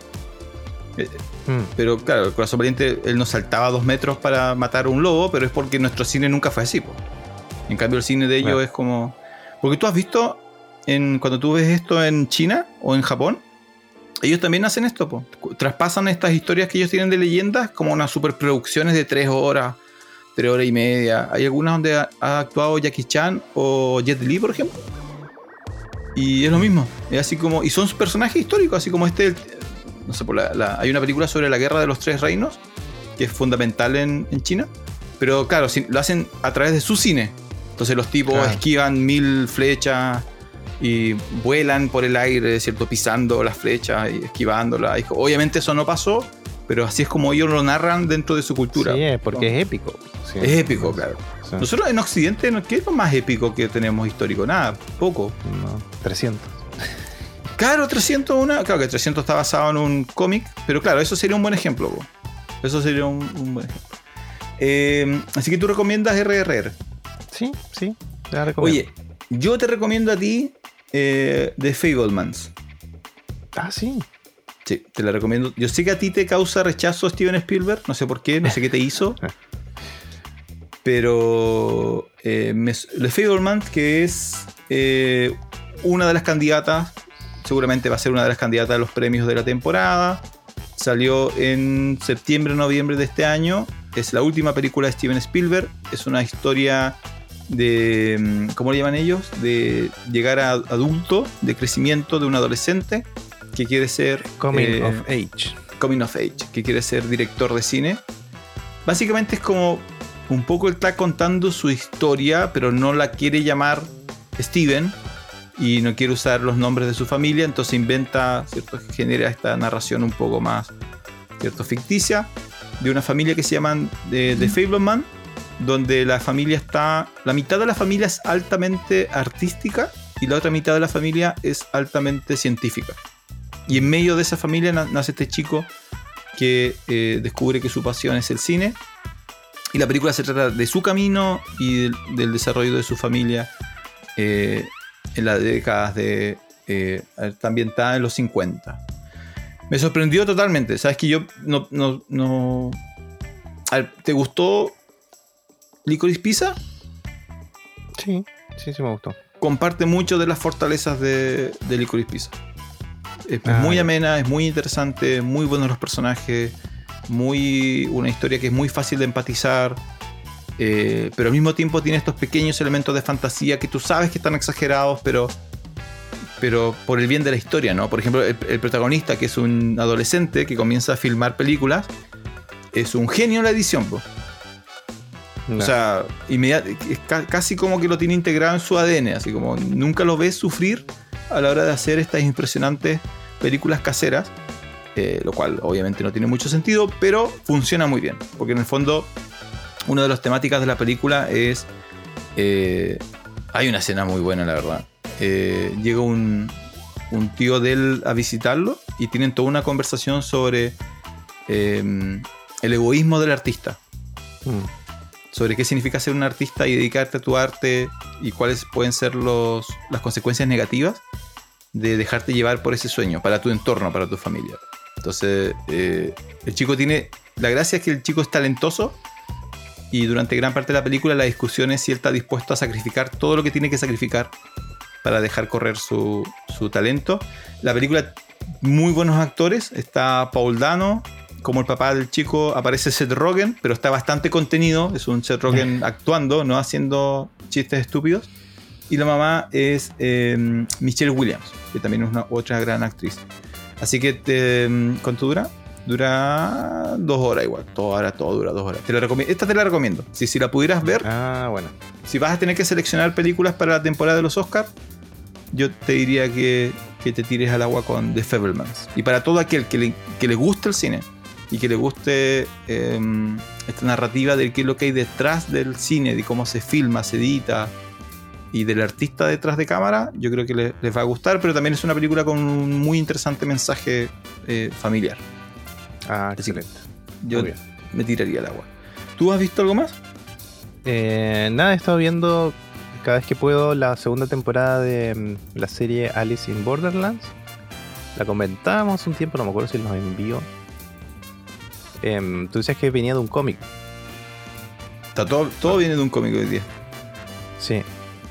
Eh, Mm. Pero claro, el Corazón Valiente, él nos saltaba dos metros para matar a un lobo, pero es porque nuestro cine nunca fue así. po. En cambio, el cine de ellos es como. Porque tú has visto, en, cuando tú ves esto en China o en Japón, ellos también hacen esto. po. Traspasan estas historias que ellos tienen de leyendas como unas superproducciones de tres horas, tres horas y media. Hay algunas donde ha, ha actuado Jackie Chan o Jet Li, por ejemplo. Y es lo mismo. Es así como. Y son personajes históricos, así como este. No sé, por la- la- hay una película sobre la guerra de los tres reinos, que es fundamental en, en China. Pero claro, si- lo hacen a través de su cine. Entonces los tipos Claro. esquivan mil flechas y vuelan por el aire, ¿cierto? Pisando las flechas y esquivándolas. Y obviamente eso no pasó, pero así es como ellos lo narran dentro de su cultura. Sí, es porque es épico. Sí. Es épico, claro. Sí. Nosotros en Occidente. ¿qué es lo más épico que tenemos histórico? Nada, poco. No, 300. Claro, 300 una, claro que 300 está basado en un cómic, pero claro, eso sería un buen ejemplo. Eso sería un, un buen ejemplo. Eh, así que tú recomiendas RRR. Sí, sí. te la recomiendo. Oye, yo te recomiendo a ti eh, The Fablemans. Ah, sí. Sí, te la recomiendo. Yo sé que a ti te causa rechazo Steven Spielberg, no sé por qué, no sé qué te hizo. [LAUGHS] Pero eh, me- The Fablemans, que es eh, una de las candidatas, seguramente va a ser una de las candidatas a los premios de la temporada. Salió en septiembre, noviembre de este año. Es la última película de Steven Spielberg. Es una historia de, mm, ¿cómo le llaman ellos? De llegar a adulto, de crecimiento de un adolescente que quiere ser Coming eh, of Age. Coming of Age, que quiere ser director de cine. Básicamente es como un poco él está contando su historia, pero no la quiere llamar Steven y no quiere usar los nombres de su familia, entonces inventa, ¿cierto? genera esta narración un poco más ¿cierto? ficticia de una familia que se llaman The, The Fableman, donde la familia está, la mitad de la familia es altamente artística y la otra mitad de la familia es altamente científica. Y en medio de esa familia na- nace este chico que eh, descubre que su pasión es el cine. Y la película se trata de su camino y del, desarrollo de su familia eh, en las décadas de. Eh, ambientada en los 50. Me sorprendió totalmente. Sabes que yo no. no, no- ¿Te gustó Licorice Pizza? Sí, sí, sí me gustó. comparte mucho de las fortalezas de, de Licorice Pizza. Es Ah, muy amena, es muy interesante, muy buenos los personajes, muy una historia que es muy fácil de empatizar, eh, pero al mismo tiempo tiene estos pequeños elementos de fantasía que tú sabes que están exagerados, pero pero por el bien de la historia, ¿no? Por ejemplo, el, el protagonista, que es un adolescente que comienza a filmar películas, es un genio en la edición, po. No. O sea, casi como que lo tiene integrado en su ADN, así como nunca lo ves sufrir a la hora de hacer estas impresionantes películas caseras, eh, lo cual obviamente no tiene mucho sentido, pero funciona muy bien, porque en el fondo una de las temáticas de la película es... eh, hay una escena muy buena, la verdad. Eh, llega un, un tío de él a visitarlo y tienen toda una conversación sobre el egoísmo del artista. Mm. Sobre qué significa ser un artista y dedicarte a tu arte y cuáles pueden ser los, las consecuencias negativas de dejarte llevar por ese sueño, para tu entorno, para tu familia. Entonces, eh, el chico tiene. La gracia es que el chico es talentoso y durante gran parte de la película la discusión es si él está dispuesto a sacrificar todo lo que tiene que sacrificar para dejar correr su, su talento. La película, muy buenos actores. Está Paul Dano, como el papá del chico, aparece Seth Rogen, pero está bastante contenido. Es un Seth Rogen actuando, no haciendo chistes estúpidos. Y la mamá es eh, Michelle Williams, que también es una otra gran actriz. Así que, te, ¿cuánto dura? Dura dos horas igual. Todo, ahora todo dura dos horas. Te la recomiendo. Esta te la recomiendo. Si, si la pudieras ver, Ah, bueno. si vas a tener que seleccionar películas para la temporada de los Oscars, yo te diría que, que te tires al agua con The Fablemans. Y para todo aquel que le, que le guste el cine y que le guste eh, esta narrativa de qué es lo que hay detrás del cine, de cómo se filma, se edita y del artista detrás de cámara, yo creo que le- les va a gustar, pero también es una película con un muy interesante mensaje eh, familiar. Ah, excelente. Yo Muy bien. me tiraría al agua. ¿Tú has visto algo más? Eh, nada, he estado viendo cada vez que puedo la segunda temporada de mm, la serie Alice in Borderlands. La comentábamos un tiempo, no me acuerdo si nos envió. Em, tú decías que venía de un cómic. Está todo, todo viene de un cómic hoy día. Sí.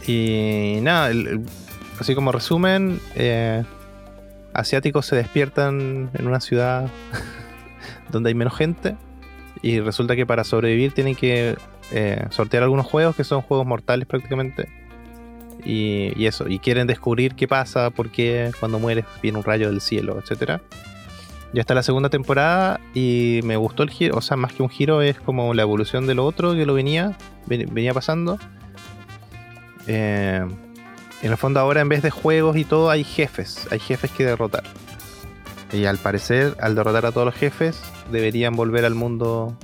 Y nada, el- el- así como resumen, eh, asiáticos se despiertan en una ciudad [LAUGHS] donde hay menos gente y resulta que para sobrevivir tienen que eh, sortear algunos juegos que son juegos mortales prácticamente. Y, y eso, y quieren descubrir qué pasa, por qué cuando mueres viene un rayo del cielo, etcétera. Ya está la segunda temporada y me gustó el giro, o sea, más que un giro es como la evolución de lo otro que lo venía, ven- venía pasando. Eh, en el fondo ahora en vez de juegos y todo hay jefes, hay jefes que derrotar. Y al parecer, al derrotar a todos los jefes, deberían volver al mundo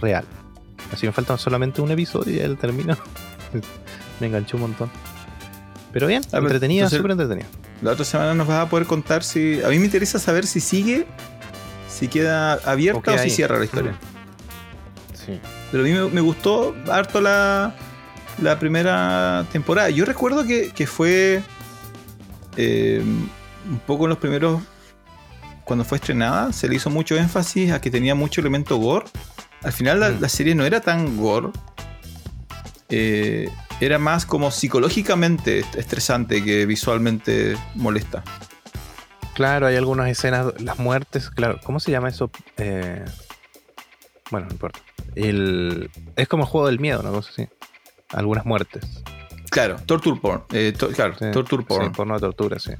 real. Así me faltan solamente un episodio y ya termina. [LAUGHS] me enganchó un montón. Pero bien, entretenida, súper entretenida. La otra semana nos vas a poder contar si. A mí me interesa saber si sigue, si queda abierta o si cierra la historia. Mm. Sí. Pero a mí me, me gustó harto la, la primera temporada. Yo recuerdo que, que fue eh, un poco en los primeros. Cuando fue estrenada, se le hizo mucho énfasis a que tenía mucho elemento gore. Al final, la, Mm. la serie no era tan gore. Eh, era más como psicológicamente est- estresante que visualmente molesta. Claro, hay algunas escenas, las muertes, claro, ¿cómo se llama eso? Eh, bueno, no importa. El, es como el juego del miedo, una cosa así. Algunas muertes. Claro, torture porn. eh, to- claro, Sí, torture porn. Sí, porno de tortura, sí.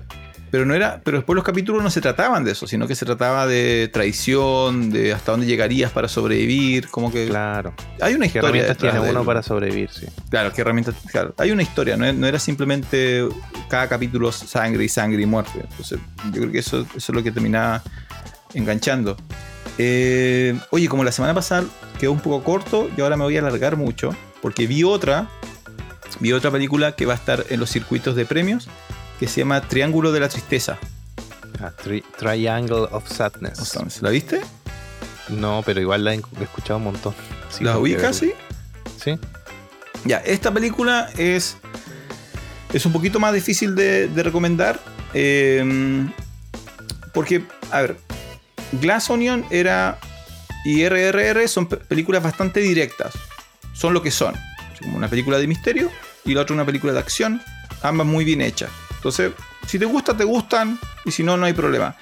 Pero no era, pero después los capítulos no se trataban de eso, sino que se trataba de traición, de hasta dónde llegarías para sobrevivir, como que Claro. hay una ¿Qué historia herramientas detrás tiene uno para sobrevivir? Sí. Claro, qué herramientas, claro, hay una historia, no, no era simplemente cada capítulo sangre y sangre y muerte. Entonces, yo creo que eso, eso es lo que terminaba enganchando. Eh, oye, como la semana pasada quedó un poco corto, y ahora me voy a alargar mucho, porque vi otra, vi otra película que va a estar en los circuitos de premios, que se llama Triángulo de la Tristeza. Ah, tri- Triangle of Sadness. ¿La viste? No, pero igual la he escuchado un montón. Sí, ¿La ubicas, sí? Sí. Ya, esta película es, es un poquito más difícil de, de recomendar. eh, porque, a ver, Glass Onion era y RRR son pe- películas bastante directas. Son lo que son. Una película de misterio y la otra una película de acción. Ambas muy bien hechas. Entonces, si te gusta, te gustan. Y si no, no hay problema.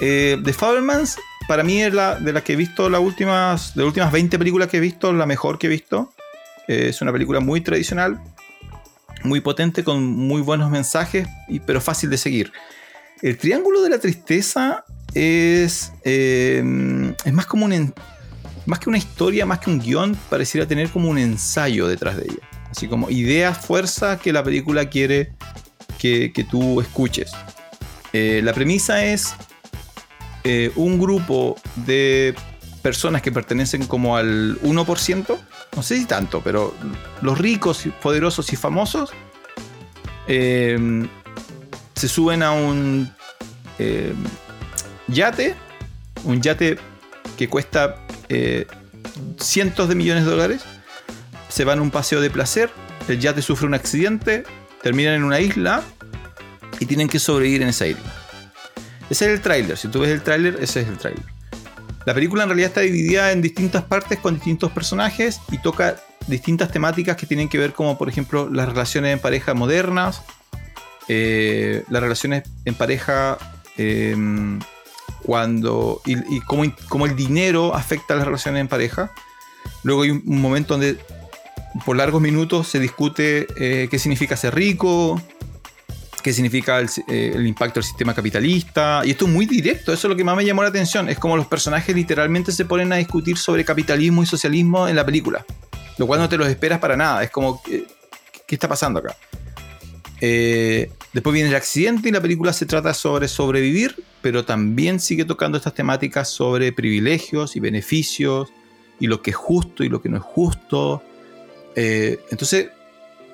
Eh, The Fablemans, para mí es la de las que he visto las últimas, de las últimas 20 películas que he visto, la mejor que he visto. Eh, es una película muy tradicional, muy potente, con muy buenos mensajes, y, pero fácil de seguir. El Triángulo de la Tristeza es, eh, es más como un... más que una historia, más que un guion, pareciera tener como un ensayo detrás de ella. Así como ideas, fuerza que la película quiere que, tú escuches. Eh, la premisa es eh, un grupo de personas que pertenecen como al 1%, no sé si tanto, pero los ricos, poderosos y famosos, eh, se suben a un yate, un yate que cuesta cientos de millones de dólares, se van a un paseo de placer, el yate sufre un accidente, terminan en una isla y tienen que sobrevivir en esa isla. Ese es el tráiler, si tú ves el tráiler, ese es el tráiler. La película en realidad está dividida en distintas partes con distintos personajes y toca distintas temáticas que tienen que ver como por ejemplo las relaciones en pareja modernas, eh, las relaciones en pareja em, cuando y, cómo, el dinero afecta a las relaciones en pareja. Luego hay un, momento donde por largos minutos se discute eh, qué significa ser rico, qué significa eh, el, impacto del sistema capitalista. Y esto es muy directo, eso es lo que más me llamó la atención. Es como los personajes literalmente se ponen a discutir sobre capitalismo y socialismo en la película. Lo cual no te los esperas para nada. Es como, ¿qué, está pasando acá? Eh, después viene el accidente y la película se trata sobre sobrevivir, pero también sigue tocando estas temáticas sobre privilegios y beneficios y lo que es justo y lo que no es justo. Eh, entonces,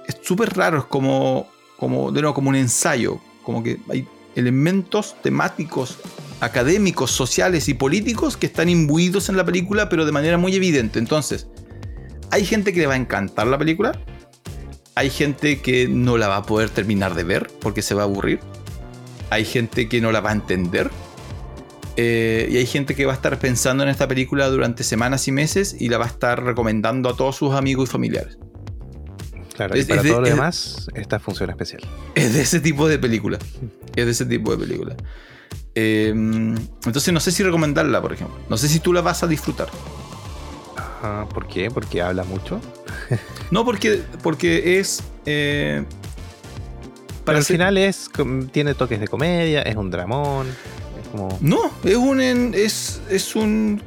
es súper raro, es como, como, de como un ensayo, como que hay elementos temáticos, académicos, sociales y políticos que están imbuidos en la película, pero de manera muy evidente. Entonces, hay gente que le va a encantar la película, hay gente que no la va a poder terminar de ver porque se va a aburrir, hay gente que no la va a entender, eh, y hay gente que va a estar pensando en esta película durante semanas y meses y la va a estar recomendando a todos sus amigos y familiares. Claro, y para todo lo demás, esta función especial. Es de ese tipo de película. Es de ese tipo de película. Eh, entonces no sé si recomendarla, por ejemplo. No sé si tú la vas a disfrutar. ¿Por qué? ¿Porque habla mucho? [LAUGHS] no, porque, porque es. Eh, para al final es tiene toques de comedia, es un dramón. No, es un. Es, es un.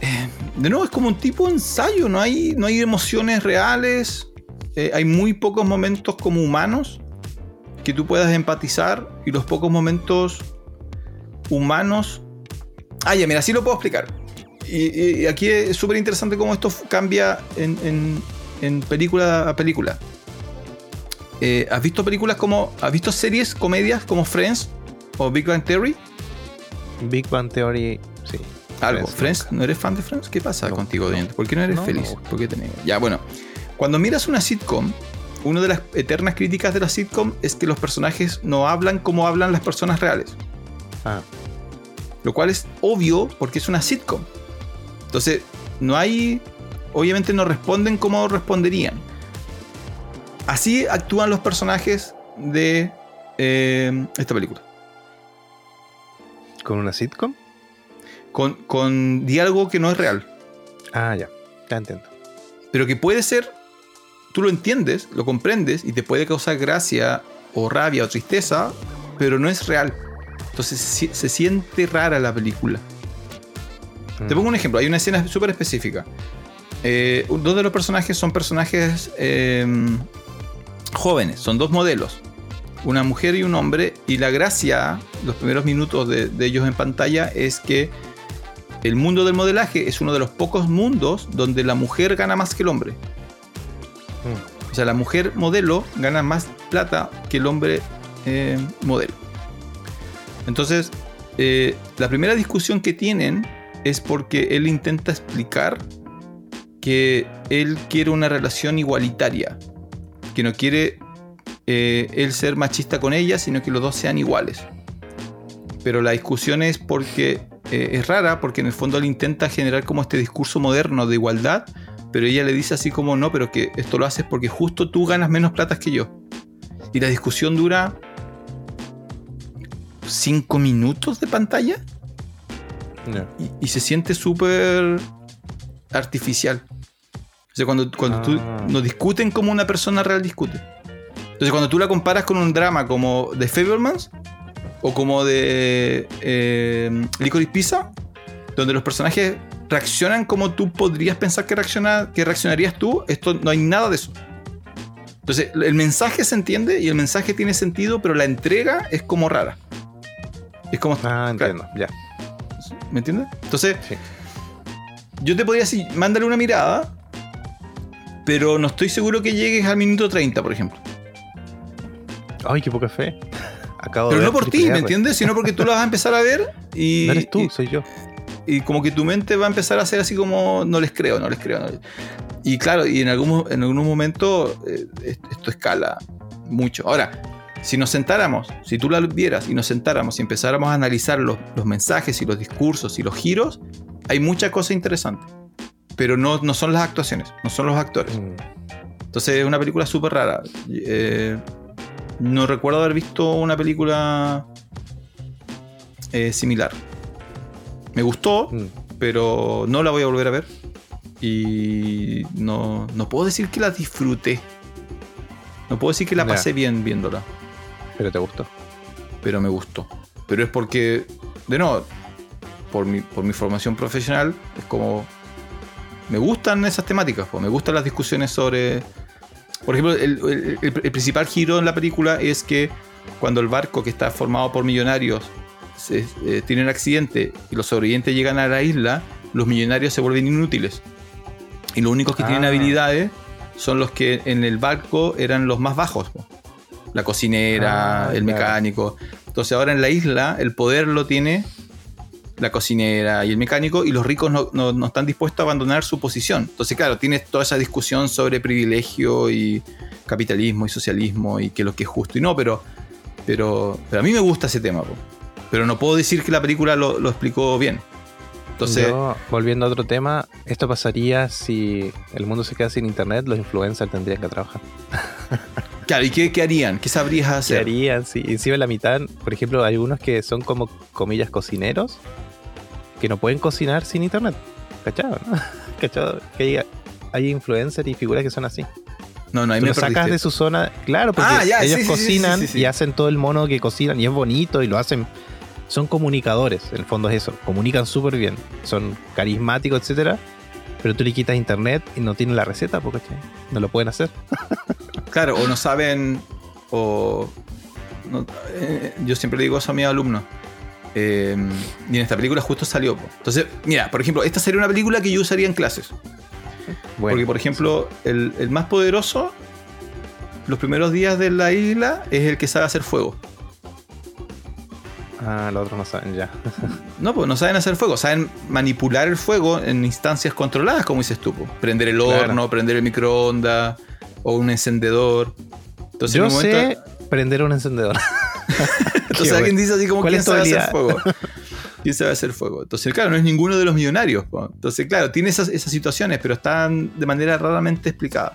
Eh, de nuevo, es como un tipo de ensayo. No hay, no hay emociones reales. Eh, hay muy pocos momentos como humanos que tú puedas empatizar. Y los pocos momentos humanos. Ah, mira, así lo puedo explicar. Y, aquí es súper interesante cómo esto cambia en, en, película a película. Eh, ¿Has visto películas como. ¿Has visto series, comedias como Friends o Big Bang Theory? Big Bang Theory, sí. Algo. Friends, ¿no eres fan de Friends? ¿Qué pasa contigo, ¿Por qué no eres feliz? ¿Por qué Ya, bueno. Cuando miras una sitcom, una de las eternas críticas de la sitcom es que los personajes no hablan como hablan las personas reales. Ah. Lo cual es obvio porque es una sitcom. Entonces, no hay. Obviamente no responden como responderían. Así actúan los personajes de eh, esta película. ¿Con una sitcom? Con, con diálogo que no es real. Ah, ya. Ya entiendo. Pero que puede ser. Tú lo entiendes, lo comprendes y te puede causar gracia o rabia o tristeza, pero no es real. Entonces se siente rara la película. Te pongo un ejemplo, hay una escena súper específica. Eh, dos de los personajes son personajes em, jóvenes, son dos modelos, una mujer y un hombre, y la gracia, los primeros minutos de, ellos en pantalla, es que el mundo del modelaje es uno de los pocos mundos donde la mujer gana más que el hombre. O sea, la mujer modelo gana más plata que el hombre eh, modelo. Entonces, eh, la primera discusión que tienen es porque él intenta explicar que él quiere una relación igualitaria, que no quiere eh, él ser machista con ella, sino que los dos sean iguales. Pero la discusión es porque eh, es rara, porque en el fondo él intenta generar como este discurso moderno de igualdad, pero ella le dice así como no, pero que esto lo haces porque justo tú ganas menos plata que yo. Y la discusión dura cinco minutos de pantalla. Y, se siente súper artificial. O sea, cuando, cuando tú ah. no discuten como una persona real discute. Entonces, cuando tú la comparas con un drama como de Fablemans o como de eh, Licorice Pizza, donde los personajes reaccionan como tú podrías pensar que, reacciona, que reaccionarías tú, esto no hay nada de eso. Entonces, el mensaje se entiende y el mensaje tiene sentido, pero la entrega es como rara. Es como. Ah, entiendo, ya. ¿Me entiendes? Entonces, yo te podría decir, mándale una mirada, pero no estoy seguro que llegues al minuto 30, por ejemplo. Ay, qué poca fe. Acabo Pero de no por ti, ¿me entiendes? Sino porque tú la vas a empezar a ver y. No eres tú, y- soy yo. y como que tu mente va a empezar a ser así como no les creo, no les creo. no les- Y claro, y en algún, en algún momento eh, est- esto escala mucho. Ahora, si nos sentáramos, si tú la vieras y nos sentáramos y empezáramos a analizar los, los mensajes y los discursos y los giros, hay mucha cosa interesante. Pero no, no son las actuaciones, no son los actores. Mm. Entonces es una película súper rara. Eh, no recuerdo haber visto una película eh, similar. Me gustó, Mm. pero no la voy a volver a ver. Y no, no puedo decir que la disfruté. No puedo decir que la pasé bien viéndola, Pero te gustó. pero me gustó. Pero es porque, de nuevo, por mi, por mi formación profesional, es como... Me gustan esas temáticas, pues, me gustan las discusiones sobre... Por ejemplo, el, el- el- el principal giro en la película es que cuando el barco que está formado por millonarios se- eh, tiene un accidente y los sobrevivientes llegan a la isla, los millonarios se vuelven inútiles. Y los únicos que tienen Ah. habilidades son los que en el barco eran los más bajos. La cocinera, Ah, el claro. mecánico. Entonces ahora en la isla el poder lo tiene la cocinera y el mecánico y los ricos no, no- no están dispuestos a abandonar su posición. Entonces claro, tienes toda esa discusión sobre privilegio y capitalismo y socialismo y qué es lo que es justo y no, pero, pero, pero a mí me gusta ese tema. po. Pero no puedo decir que la película lo, lo explicó bien. Entonces, Yo, volviendo a otro tema, esto pasaría si el mundo se queda sin internet, los influencers tendrían que trabajar. [LAUGHS] claro, ¿y qué, qué harían? ¿Qué sabrías ¿Qué hacer? harían? Si encima la mitad, por ejemplo, hay algunos que son como comillas cocineros que no pueden cocinar sin internet. ¿Cachado? no? [LAUGHS] ¿Cachado? Que hay, hay influencers y figuras que son así. No, no, ahí Tú me lo sacas perdiste. de su zona, claro, porque Ah, ya, ellos sí, cocinan sí, sí, sí. y hacen todo el mono que cocinan y es bonito y lo hacen. Son comunicadores, en el fondo es eso. Comunican súper bien, son carismáticos, etcétera. Pero tú le quitas internet y no tienen la receta, porque no lo pueden hacer. [LAUGHS] Claro, o no saben, o... no- eh, yo siempre digo eso a mis alumnos. Eh, y en esta película justo salió. Entonces, mira, por ejemplo, esta sería una película que yo usaría en clases. Bueno, Porque, por ejemplo, el, el más poderoso, los primeros días de la isla, es el que sabe hacer fuego. ah, los otros no saben ya. [LAUGHS] No, pues no saben hacer fuego, saben manipular el fuego en instancias controladas, como dices tú. Prender el Claro. horno, prender el microondas o un encendedor. Entonces, Yo en un momento, sé prender un encendedor. [LAUGHS] [LAUGHS] entonces alguien bueno. dice así como ¿Cuál quién sabe hacer fuego. ¿Quién sabe hacer fuego? Entonces, claro, no es ninguno de los millonarios. po. Entonces, claro, tiene esas, esas situaciones, pero están de manera raramente explicada.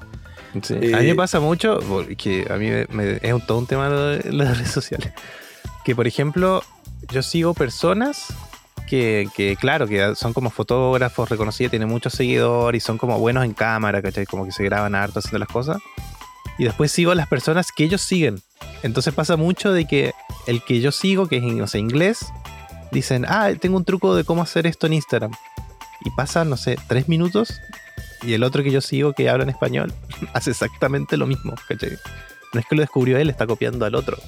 Sí. Eh, a mí me pasa mucho, que a mí me- me- es un- todo un tema de las redes sociales. Que por ejemplo, yo sigo personas que, que, claro, que son como fotógrafos reconocidos, tienen muchos seguidores y son como buenos en cámara, ¿cachai? Como que se graban harto haciendo las cosas. Y después sigo a las personas que ellos siguen. Entonces pasa mucho de que el que yo sigo, que es no sé, inglés, dicen, ah, tengo un truco de cómo hacer esto en Instagram. Y pasan, no sé, tres minutos y el otro que yo sigo que habla en español [LAUGHS] hace exactamente lo mismo. No es que lo descubrió él, está copiando al otro.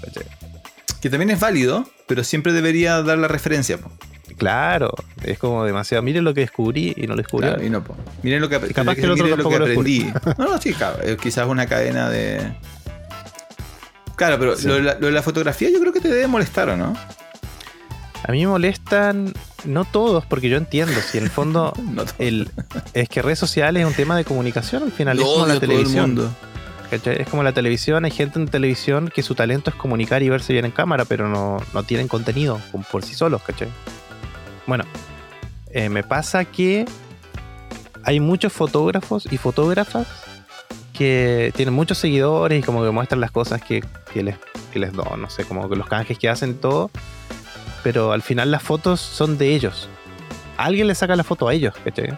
Que también es válido, pero siempre debería dar la referencia. po. Claro, es como demasiado. Miren lo que descubrí y no lo descubrió. Claro, y no. Miren lo que, capaz que el otro lo que lo aprendí. [LAUGHS] No, no, sí, claro, es quizás una cadena de. Claro, pero Sí. lo, de la, lo de la fotografía yo creo que te debe molestar, ¿o no? A mí me molestan, no todos, porque yo entiendo, si en el fondo [LAUGHS] No el, es que redes sociales es un tema de comunicación al final, Lo es como la televisión. Es como la televisión, hay gente en televisión que su talento es comunicar y verse bien en cámara, pero no, no tienen contenido por- por sí solos, ¿cachai? Bueno, eh, me pasa que hay muchos fotógrafos y fotógrafas que tienen muchos seguidores y como que muestran las cosas que, que les, que les dan, no sé, como que los canjes que hacen todo, pero al final las fotos son de ellos. Alguien le saca la foto a ellos, ¿cachai?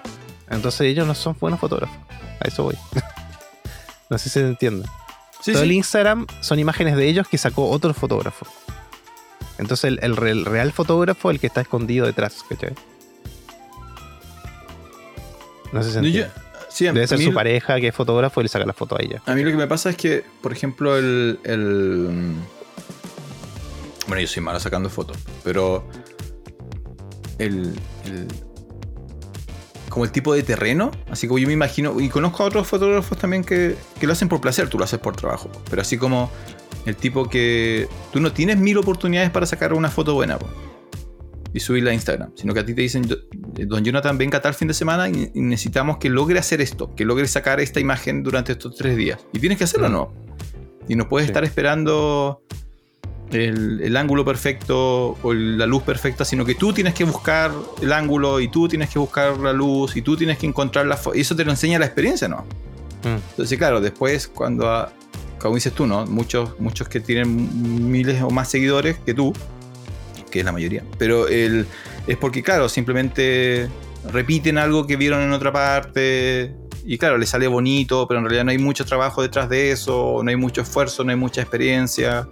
Entonces ellos no son buenos fotógrafos. A eso voy. [LAUGHS] no sé si se entiende. Sí, Todo sí. el Instagram son imágenes de ellos que sacó otro fotógrafo. Entonces el, el re- el real fotógrafo el que está escondido detrás, ¿cachai? No sé si se entiende. sí, Debe ser su pareja que es fotógrafo y le saca la foto a ella. A mí lo que me pasa es que, por ejemplo, el. el- bueno, yo soy malo sacando fotos, pero. El, el- Como el tipo de terreno, así como yo me imagino. Y conozco a otros fotógrafos también que, que lo hacen por placer, tú lo haces por trabajo. Pero así como el tipo que tú no tienes mil oportunidades para sacar una foto buena po, y subirla a Instagram, sino que a ti te dicen, don Jonathan, venga tal fin de semana y, necesitamos que logre hacer esto, que logre sacar esta imagen durante estos tres días. Y tienes que hacerlo, o ¿no? Y no puedes estar esperando el, ángulo perfecto o la luz perfecta, sino que tú tienes que buscar el ángulo y tú tienes que buscar la luz y tú tienes que encontrar la Y eso te lo enseña la experiencia, ¿no? Mm. Entonces, claro, después cuando, como dices tú, ¿no? Muchos, muchos que tienen miles o más seguidores que tú, que es la mayoría, pero el, es porque, claro, simplemente repiten algo que vieron en otra parte. Y claro, les sale bonito, pero en realidad no hay mucho trabajo detrás de eso, no hay mucho esfuerzo, no hay mucha experiencia.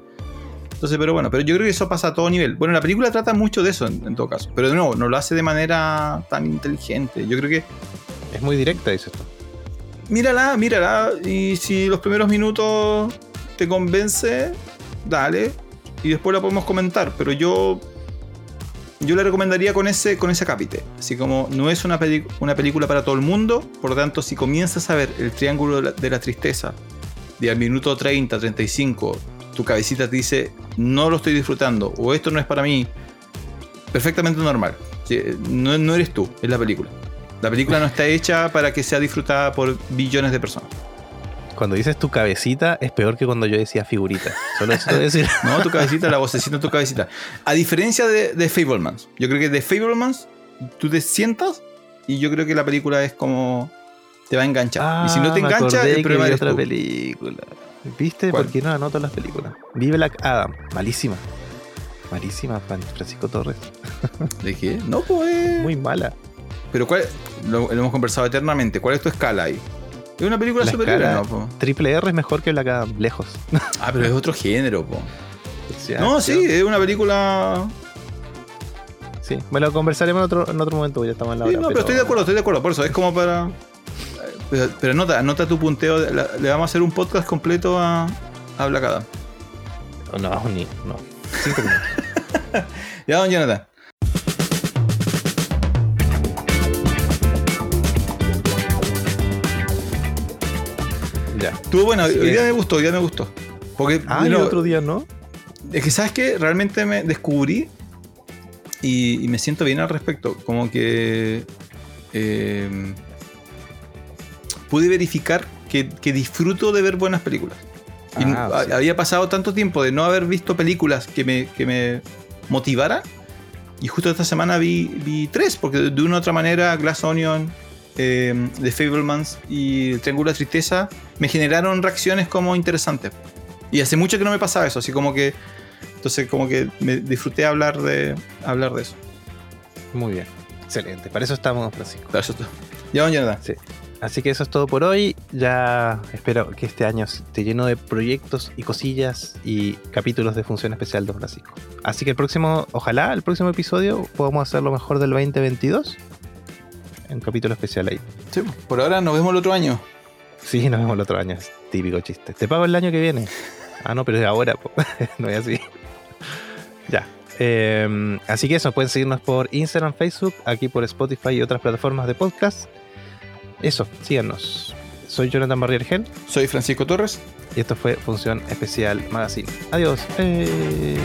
Entonces, pero bueno, pero yo creo que eso pasa a todo nivel. Bueno, la película trata mucho de eso en, todo caso. Pero de nuevo, no lo hace de manera tan inteligente. Yo creo que. Es muy directa, dice esto. Mírala, mírala. Y si los primeros minutos te convence, dale. Y después la podemos comentar. Pero yo. Yo la recomendaría con ese, con ese capite. Así como no es una, una película para todo el mundo. Por lo tanto, si comienzas a ver el triángulo de la, tristeza de al minuto 30, 35, tu cabecita te dice, no lo estoy disfrutando, o esto no es para mí, perfectamente normal. No, no eres tú, es la película. La película no está hecha para que sea disfrutada por billones de personas. Cuando dices tu cabecita, es peor que cuando yo decía figurita. Solo eso decir. [LAUGHS] no, tu cabecita, la vocecita tu cabecita. A diferencia de, de Fablemans, yo creo que de Fablemans tú te sientas y yo creo que la película es como te va a enganchar. y si no te ah, engancha, el problema es otra película. ¿Viste? ¿Por qué no anoto las películas? Vive la Adam, malísima. Malísima, Francisco Torres. ¿De qué? No, pues. Muy mala. Pero cuál. Lo, hemos conversado eternamente. ¿Cuál es tu escala ahí? Es una película superior, ¿no? Triple R es mejor que la Adam, lejos. [LAUGHS] ah, pero es otro género, po. no, sí, es una película. Sí, lo conversaremos en otro, en otro momento, ya estamos en la hora. no, pero estoy de acuerdo, estoy de acuerdo. Por eso es como para pero, anota, anota tu punteo. Le, vamos a hacer un podcast completo a, a Black Adam. No, no, ni. No. Cinco minutos. [LAUGHS] ya, don Jonathan. Ya. Estuvo bueno, hoy día me gustó, hoy día me gustó. Porque, ah, el otro día no. Es que, ¿sabes qué? Realmente me descubrí y, y me siento bien al respecto. Como que. Eh, pude verificar que, disfruto de ver buenas películas. Y ah, había pasado tanto tiempo de no haber visto películas que me, que me motivara. Y justo esta semana vi, vi tres, porque de, una u otra manera Glass Onion, eh, The Fablemans y El Triángulo de Tristeza me generaron reacciones como interesantes. Y hace mucho que no me pasaba eso, así como que. Entonces, como que me disfruté hablar de, hablar de eso. Muy bien, excelente. Para eso estamos, Francisco. Para eso estamos. Ya, mañana. Sí. Así que eso es todo por hoy. Ya espero que este año esté lleno de proyectos y cosillas y capítulos de Función Especial Don Francisco. Así que el próximo, ojalá el próximo episodio podamos hacer lo mejor del 2022. Un capítulo especial ahí. Sí, por ahora nos vemos el otro año. Sí, nos vemos el otro año. Típico chiste. Te pago el año que viene. Ah, no, pero es ahora. [LAUGHS] no es así. ya. Em, así que eso, pueden seguirnos por Instagram, Facebook, aquí por Spotify y otras plataformas de podcast. Eso, síganos. Soy Jonathan Barriergen. Soy Francisco Torres. Y esto fue Función Especial Magazine. Adiós. Eh.